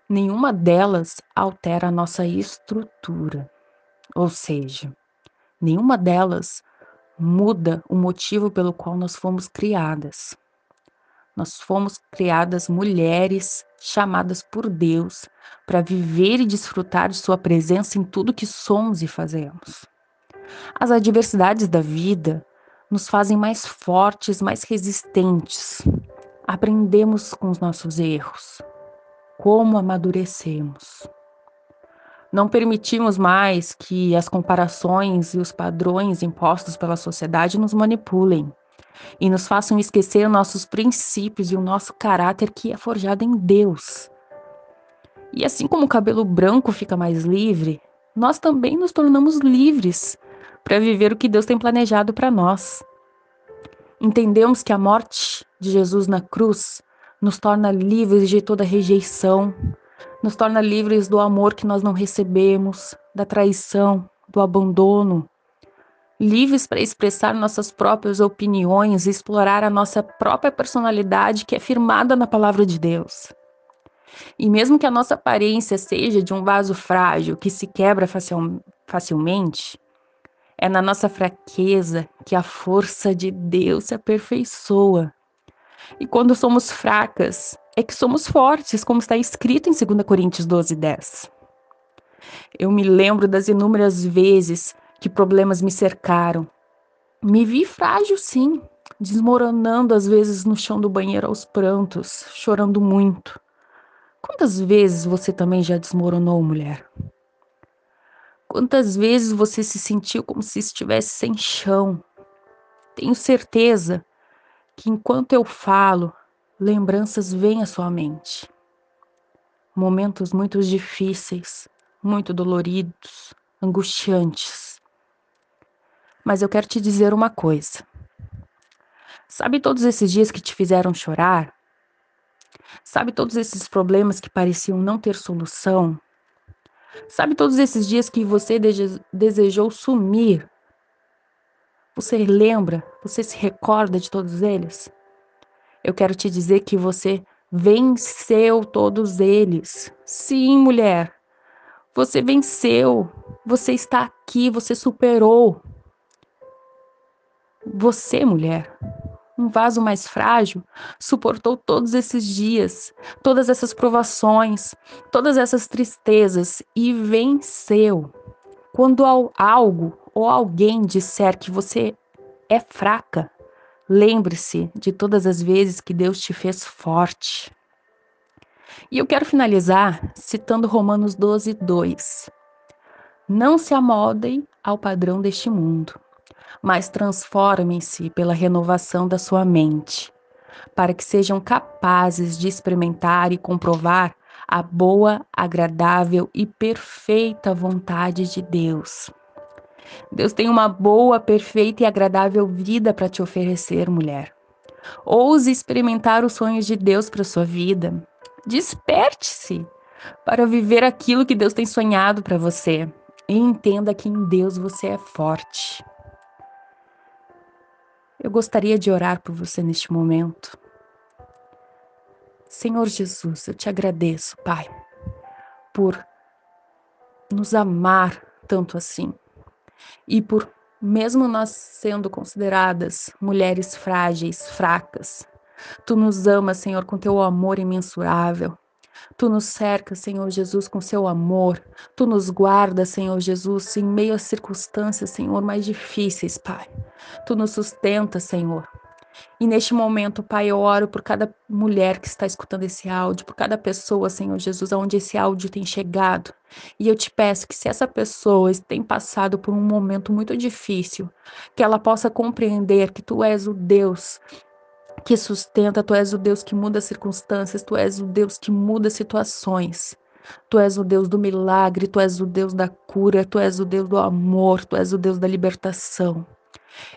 Nenhuma delas altera a nossa estrutura, ou seja, nenhuma delas muda o motivo pelo qual nós fomos criadas. Nós fomos criadas mulheres chamadas por Deus para viver e desfrutar de Sua presença em tudo que somos e fazemos. As adversidades da vida nos fazem mais fortes, mais resistentes. Aprendemos com os nossos erros. Como amadurecemos. Não permitimos mais que as comparações e os padrões impostos pela sociedade nos manipulem e nos façam esquecer nossos princípios e o nosso caráter que é forjado em Deus. E assim como o cabelo branco fica mais livre, nós também nos tornamos livres para viver o que Deus tem planejado para nós. Entendemos que a morte de Jesus na cruz nos torna livres de toda rejeição, nos torna livres do amor que nós não recebemos, da traição, do abandono, livres para expressar nossas próprias opiniões e explorar a nossa própria personalidade que é firmada na palavra de Deus. E mesmo que a nossa aparência seja de um vaso frágil que se quebra facil, facilmente, é na nossa fraqueza que a força de Deus se aperfeiçoa. E quando somos fracas, é que somos fortes, como está escrito em 2 Coríntios 12, 10. Eu me lembro das inúmeras vezes que problemas me cercaram. Me vi frágil, sim, desmoronando às vezes no chão do banheiro aos prantos, chorando muito. Quantas vezes você também já desmoronou, mulher? Quantas vezes você se sentiu como se estivesse sem chão? Tenho certeza que enquanto eu falo, lembranças vêm à sua mente. Momentos muito difíceis, muito doloridos, angustiantes. Mas eu quero te dizer uma coisa. Sabe todos esses dias que te fizeram chorar? Sabe todos esses problemas que pareciam não ter solução? Sabe todos esses dias que você desejou sumir? Você lembra? Você se recorda de todos eles? Eu quero te dizer que você venceu todos eles. Sim, mulher. Você venceu. Você está aqui, você superou. Você, mulher, um vaso mais frágil, suportou todos esses dias, todas essas provações, todas essas tristezas e venceu. Quando algo ou alguém disser que você é fraca, lembre-se de todas as vezes que Deus te fez forte. E eu quero finalizar citando Romanos 12, 2. Não se amoldem ao padrão deste mundo, mas transformem-se pela renovação da sua mente, para que sejam capazes de experimentar e comprovar a boa, agradável e perfeita vontade de Deus. Deus tem uma boa, perfeita e agradável vida para te oferecer, mulher. Ouse experimentar os sonhos de Deus para sua vida. Desperte-se para viver aquilo que Deus tem sonhado para você. E entenda que em Deus você é forte. Eu gostaria de orar por você neste momento. Senhor Jesus, eu te agradeço, Pai, por nos amar tanto assim e por, mesmo nós sendo consideradas mulheres frágeis, fracas, tu nos amas, Senhor, com teu amor imensurável. Tu nos cercas, Senhor Jesus, com seu amor. Tu nos guardas, Senhor Jesus, em meio às circunstâncias, Senhor, mais difíceis, Pai. Tu nos sustenta, Senhor. E neste momento, Pai, eu oro por cada mulher que está escutando esse áudio, por cada pessoa, Senhor Jesus, aonde esse áudio tem chegado. E eu te peço que se essa pessoa tem passado por um momento muito difícil, que ela possa compreender que tu és o Deus que sustenta, tu és o Deus que muda circunstâncias, tu és o Deus que muda situações. Tu és o Deus do milagre, tu és o Deus da cura, tu és o Deus do amor, tu és o Deus da libertação.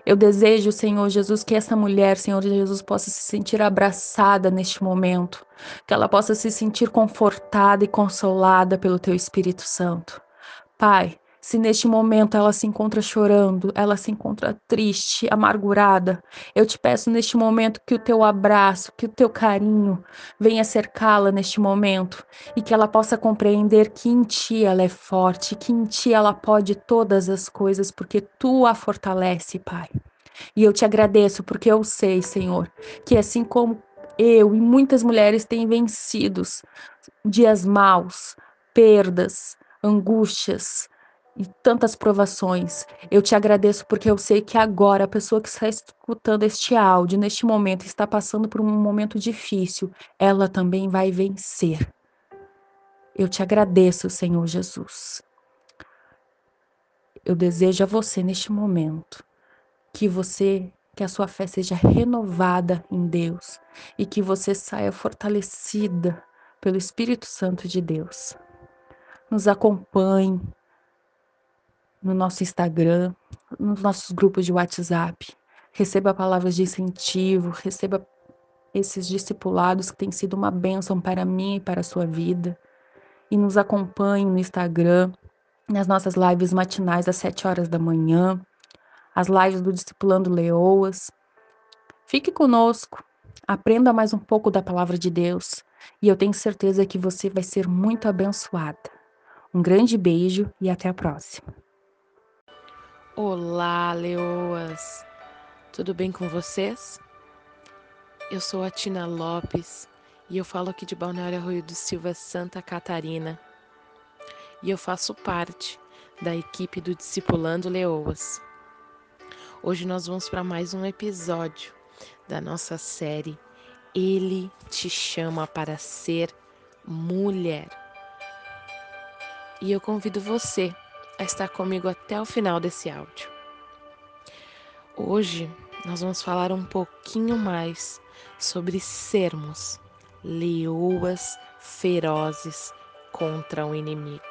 Eu desejo, Senhor Jesus, que essa mulher, Senhor Jesus, possa se sentir abraçada neste momento, que ela possa se sentir confortada e consolada pelo Teu Espírito Santo. Pai, se neste momento ela se encontra chorando, ela se encontra triste, amargurada, eu te peço neste momento que o teu abraço, que o teu carinho venha cercá-la neste momento e que ela possa compreender que em ti ela é forte, que em ti ela pode todas as coisas, porque tu a fortalece, Pai. E eu te agradeço porque eu sei, Senhor, que assim como eu e muitas mulheres têm vencido dias maus, perdas, angústias, e tantas provações. Eu te agradeço porque eu sei que agora a pessoa que está escutando este áudio, neste momento, está passando por um momento difícil, ela também vai vencer. Eu te agradeço, Senhor Jesus. Eu desejo a você neste momento que você, que a sua fé seja renovada em Deus e que você saia fortalecida pelo Espírito Santo de Deus. Nos acompanhe, no nosso Instagram, nos nossos grupos de WhatsApp. Receba palavras de incentivo, receba esses discipulados que têm sido uma bênção para mim e para a sua vida. E nos acompanhe no Instagram, nas nossas lives matinais às 7 horas da manhã, as lives do Discipulando Leoas. Fique conosco, aprenda mais um pouco da palavra de Deus e eu tenho certeza que você vai ser muito abençoada. Um grande beijo e até a próxima. Olá, leoas! Tudo bem com vocês? Eu sou a Tina Lopes e eu falo aqui de Balneário Arroio do Silva, Santa Catarina. E eu faço parte da equipe do Discipulando Leoas. Hoje nós vamos para mais um episódio da nossa série Ele te chama para ser mulher. E eu convido você a estar comigo até o final desse áudio. Hoje nós vamos falar um pouquinho mais sobre sermos leoas ferozes contra o inimigo.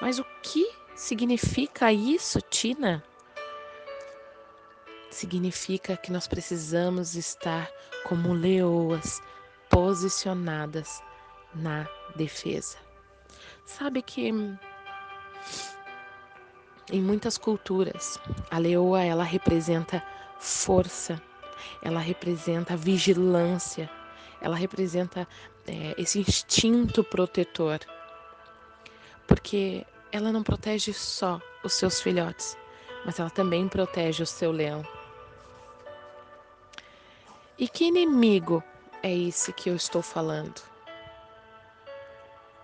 Mas o que significa isso, Tina? Significa que nós precisamos estar como leoas posicionadas na defesa. Sabe que em muitas culturas, a leoa ela representa força, ela representa vigilância, ela representa é, esse instinto protetor, porque ela não protege só os seus filhotes, mas ela também protege o seu leão. E que inimigo é esse que eu estou falando?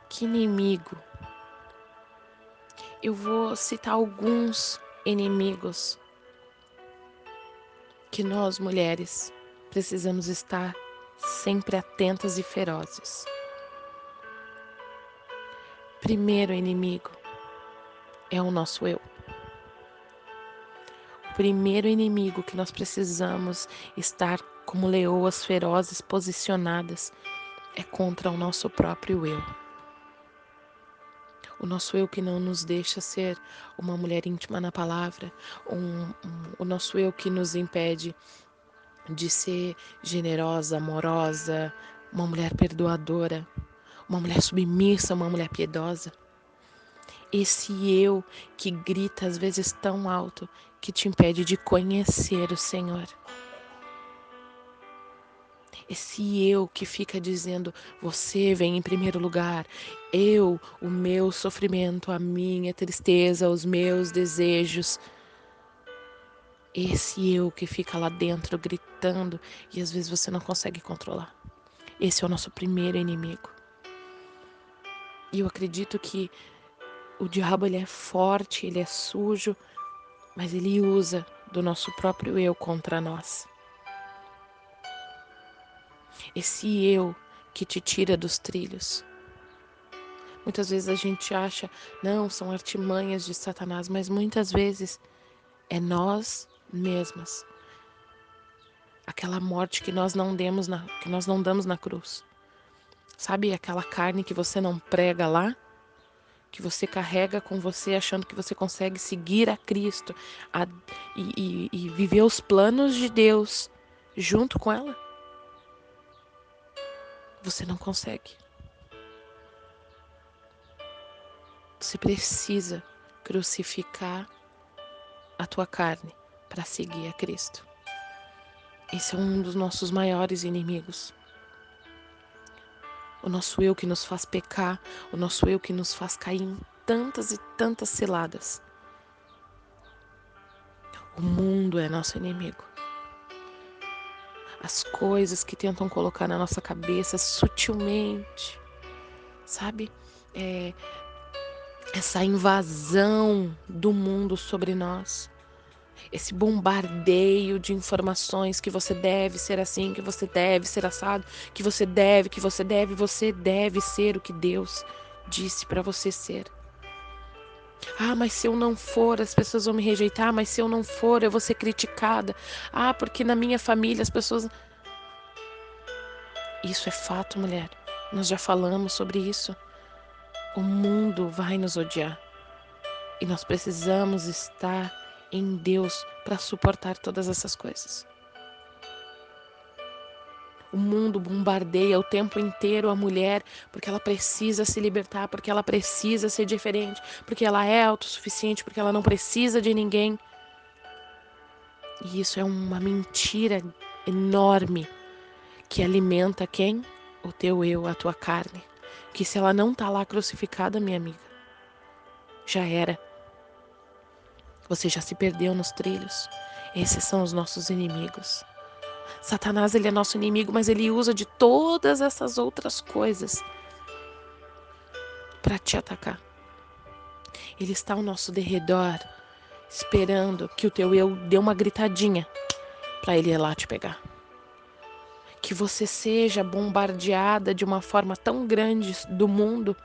Que inimigo eu vou citar alguns inimigos que nós mulheres precisamos estar sempre atentas e ferozes. Primeiro inimigo é o nosso eu. O primeiro inimigo que nós precisamos estar como leoas ferozes posicionadas é contra o nosso próprio eu o nosso eu que não nos deixa ser uma mulher íntima na palavra, um, um, o nosso eu que nos impede de ser generosa, amorosa, uma mulher perdoadora, uma mulher submissa, uma mulher piedosa. Esse eu que grita às vezes tão alto que te impede de conhecer o Senhor. Esse eu que fica dizendo: você vem em primeiro lugar, eu, o meu sofrimento, a minha tristeza, os meus desejos. Esse eu que fica lá dentro gritando e às vezes você não consegue controlar. Esse é o nosso primeiro inimigo. E eu acredito que o diabo ele é forte, ele é sujo, mas ele usa do nosso próprio eu contra nós esse eu que te tira dos trilhos. Muitas vezes a gente acha, não, são artimanhas de Satanás, mas muitas vezes é nós mesmas. Aquela morte que nós não demos na, que nós não damos na cruz. Sabe aquela carne que você não prega lá? Que você carrega com você achando que você consegue seguir a Cristo a, e, e, e viver os planos de Deus junto com ela? Você não consegue. Você precisa crucificar a tua carne para seguir a Cristo. Esse é um dos nossos maiores inimigos. O nosso eu que nos faz pecar, o nosso eu que nos faz cair em tantas e tantas ciladas. O mundo é nosso inimigo as coisas que tentam colocar na nossa cabeça sutilmente, sabe? É, essa invasão do mundo sobre nós, esse bombardeio de informações que você deve ser assim, que você deve ser assado, que você deve, que você deve, você deve ser o que Deus disse para você ser. Ah, mas se eu não for, as pessoas vão me rejeitar. Mas se eu não for, eu vou ser criticada. Ah, porque na minha família as pessoas. Isso é fato, mulher. Nós já falamos sobre isso. O mundo vai nos odiar. E nós precisamos estar em Deus para suportar todas essas coisas. O mundo bombardeia o tempo inteiro a mulher porque ela precisa se libertar, porque ela precisa ser diferente, porque ela é autossuficiente, porque ela não precisa de ninguém. E isso é uma mentira enorme que alimenta quem? O teu eu, a tua carne. Que se ela não tá lá crucificada, minha amiga, já era. Você já se perdeu nos trilhos. Esses são os nossos inimigos. Satanás ele é nosso inimigo, mas ele usa de todas essas outras coisas para te atacar. Ele está ao nosso derredor, esperando que o teu eu dê uma gritadinha para ele ir lá te pegar. Que você seja bombardeada de uma forma tão grande do mundo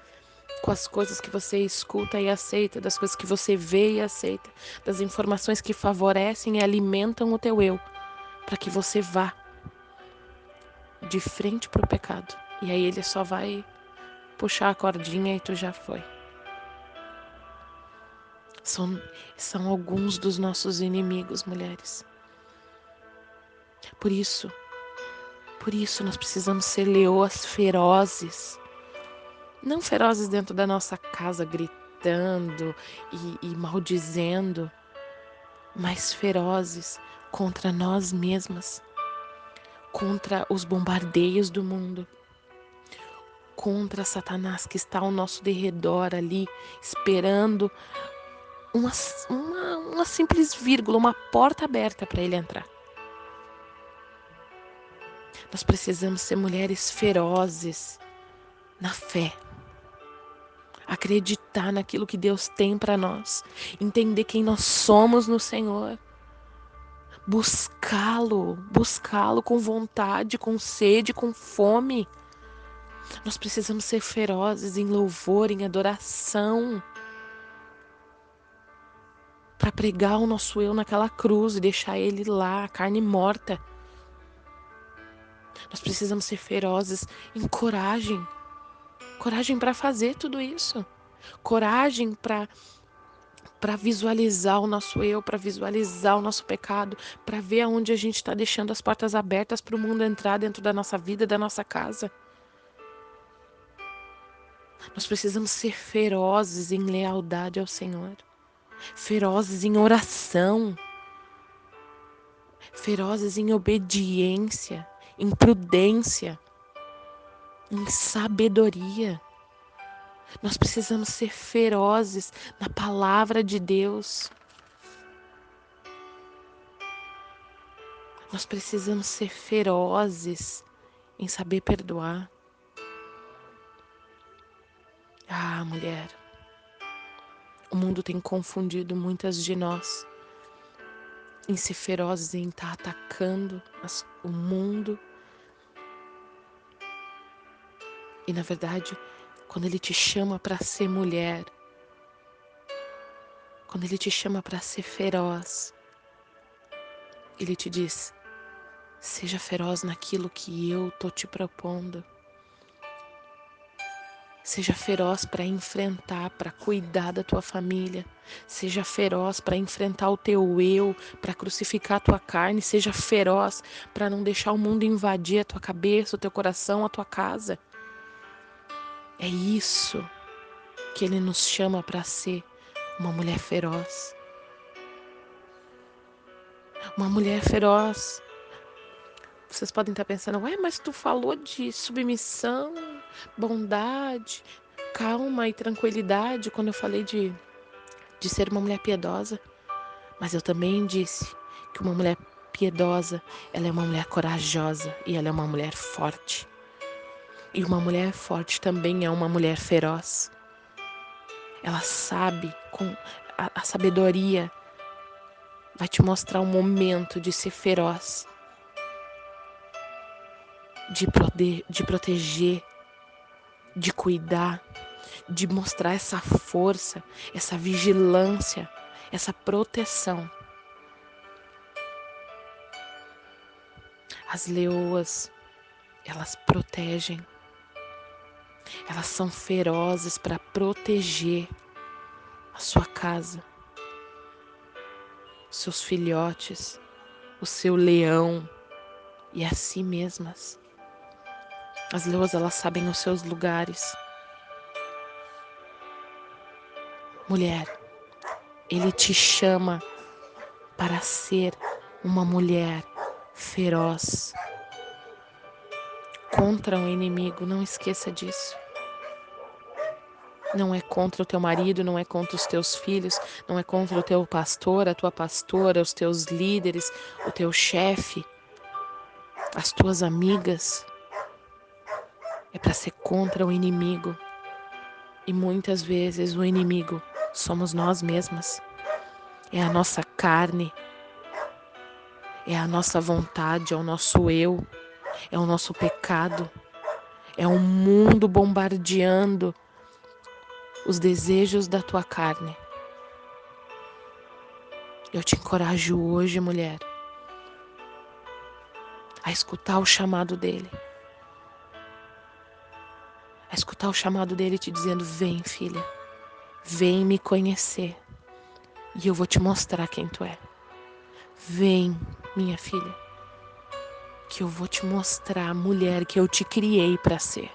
com as coisas que você escuta e aceita, das coisas que você vê e aceita, das informações que favorecem e alimentam o teu eu para que você vá de frente para o pecado. E aí ele só vai puxar a cordinha e tu já foi. São, são alguns dos nossos inimigos, mulheres. Por isso, por isso nós precisamos ser leoas ferozes. Não ferozes dentro da nossa casa, gritando e, e maldizendo, mas ferozes contra nós mesmas, contra os bombardeios do mundo, contra Satanás que está ao nosso derredor ali, esperando uma, uma, uma simples vírgula, uma porta aberta para ele entrar. Nós precisamos ser mulheres ferozes na fé. Acreditar naquilo que Deus tem para nós, entender quem nós somos no Senhor buscá-lo, buscá-lo com vontade, com sede, com fome. Nós precisamos ser ferozes em louvor, em adoração, para pregar o nosso eu naquela cruz e deixar ele lá, carne morta. Nós precisamos ser ferozes em coragem, coragem para fazer tudo isso, coragem para para visualizar o nosso eu, para visualizar o nosso pecado, para ver aonde a gente está deixando as portas abertas para o mundo entrar dentro da nossa vida, da nossa casa. Nós precisamos ser ferozes em lealdade ao Senhor, ferozes em oração, ferozes em obediência, em prudência, em sabedoria. Nós precisamos ser ferozes na palavra de Deus. Nós precisamos ser ferozes em saber perdoar. Ah, mulher, o mundo tem confundido muitas de nós em ser ferozes, em estar atacando o mundo. E na verdade, quando Ele te chama para ser mulher, quando Ele te chama para ser feroz, Ele te diz: seja feroz naquilo que eu tô te propondo. Seja feroz para enfrentar, para cuidar da tua família. Seja feroz para enfrentar o teu eu, para crucificar a tua carne. Seja feroz para não deixar o mundo invadir a tua cabeça, o teu coração, a tua casa. É isso que ele nos chama para ser uma mulher feroz. Uma mulher feroz. Vocês podem estar pensando, ué, mas tu falou de submissão, bondade, calma e tranquilidade quando eu falei de, de ser uma mulher piedosa. Mas eu também disse que uma mulher piedosa, ela é uma mulher corajosa e ela é uma mulher forte. E uma mulher forte também é uma mulher feroz. Ela sabe, com a, a sabedoria vai te mostrar o momento de ser feroz, de, de proteger, de cuidar, de mostrar essa força, essa vigilância, essa proteção. As leoas, elas protegem elas são ferozes para proteger a sua casa, seus filhotes, o seu leão e a si mesmas. As leoas, elas sabem os seus lugares. Mulher, ele te chama para ser uma mulher feroz contra o inimigo, não esqueça disso. Não é contra o teu marido, não é contra os teus filhos, não é contra o teu pastor, a tua pastora, os teus líderes, o teu chefe, as tuas amigas. É para ser contra o inimigo. E muitas vezes o inimigo somos nós mesmas. É a nossa carne, é a nossa vontade, é o nosso eu, é o nosso pecado, é o mundo bombardeando os desejos da tua carne. Eu te encorajo hoje, mulher, a escutar o chamado dele. A escutar o chamado dele te dizendo: Vem, filha, vem me conhecer e eu vou te mostrar quem tu é. Vem, minha filha, que eu vou te mostrar a mulher que eu te criei para ser.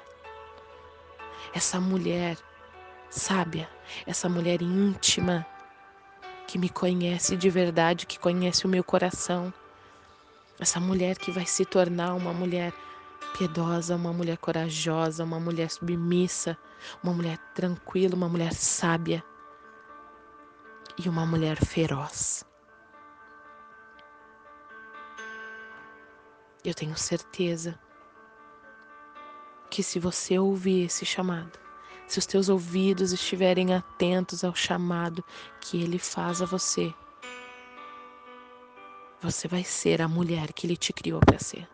Essa mulher sábia, essa mulher íntima, que me conhece de verdade, que conhece o meu coração. Essa mulher que vai se tornar uma mulher piedosa, uma mulher corajosa, uma mulher submissa, uma mulher tranquila, uma mulher sábia e uma mulher feroz. Eu tenho certeza que se você ouvir esse chamado, se os teus ouvidos estiverem atentos ao chamado que ele faz a você, você vai ser a mulher que ele te criou para ser.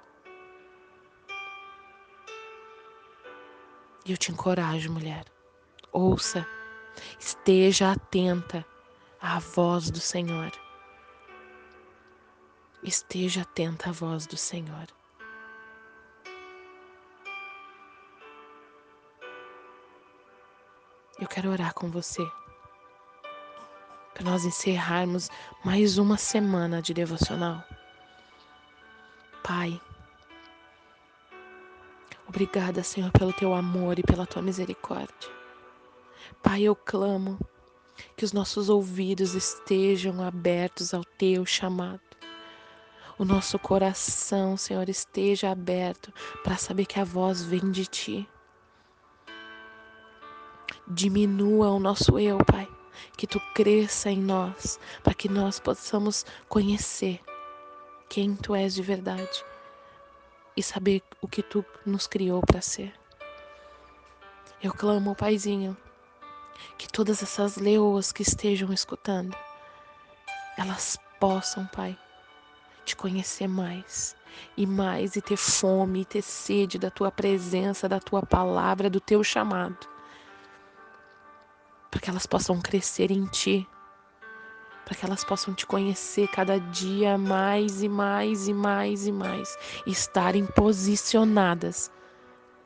E eu te encorajo, mulher. Ouça, esteja atenta à voz do Senhor. Esteja atenta à voz do Senhor. Eu quero orar com você. Para nós encerrarmos mais uma semana de devocional. Pai, obrigada, Senhor, pelo teu amor e pela tua misericórdia. Pai, eu clamo que os nossos ouvidos estejam abertos ao teu chamado. O nosso coração, Senhor, esteja aberto para saber que a voz vem de ti diminua o nosso eu, Pai. Que tu cresça em nós, para que nós possamos conhecer quem tu és de verdade e saber o que tu nos criou para ser. Eu clamo, Paizinho, que todas essas leoas que estejam escutando, elas possam, Pai, te conhecer mais e mais e ter fome e ter sede da tua presença, da tua palavra, do teu chamado para que elas possam crescer em Ti, para que elas possam te conhecer cada dia mais e mais e mais e mais, e estarem posicionadas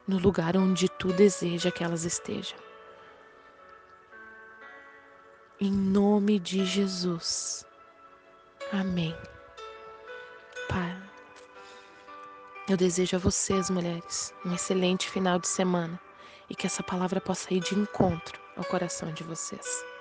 no lugar onde Tu deseja que elas estejam. Em nome de Jesus. Amém. Pai, eu desejo a vocês, mulheres, um excelente final de semana e que essa palavra possa ir de encontro ao coração de vocês.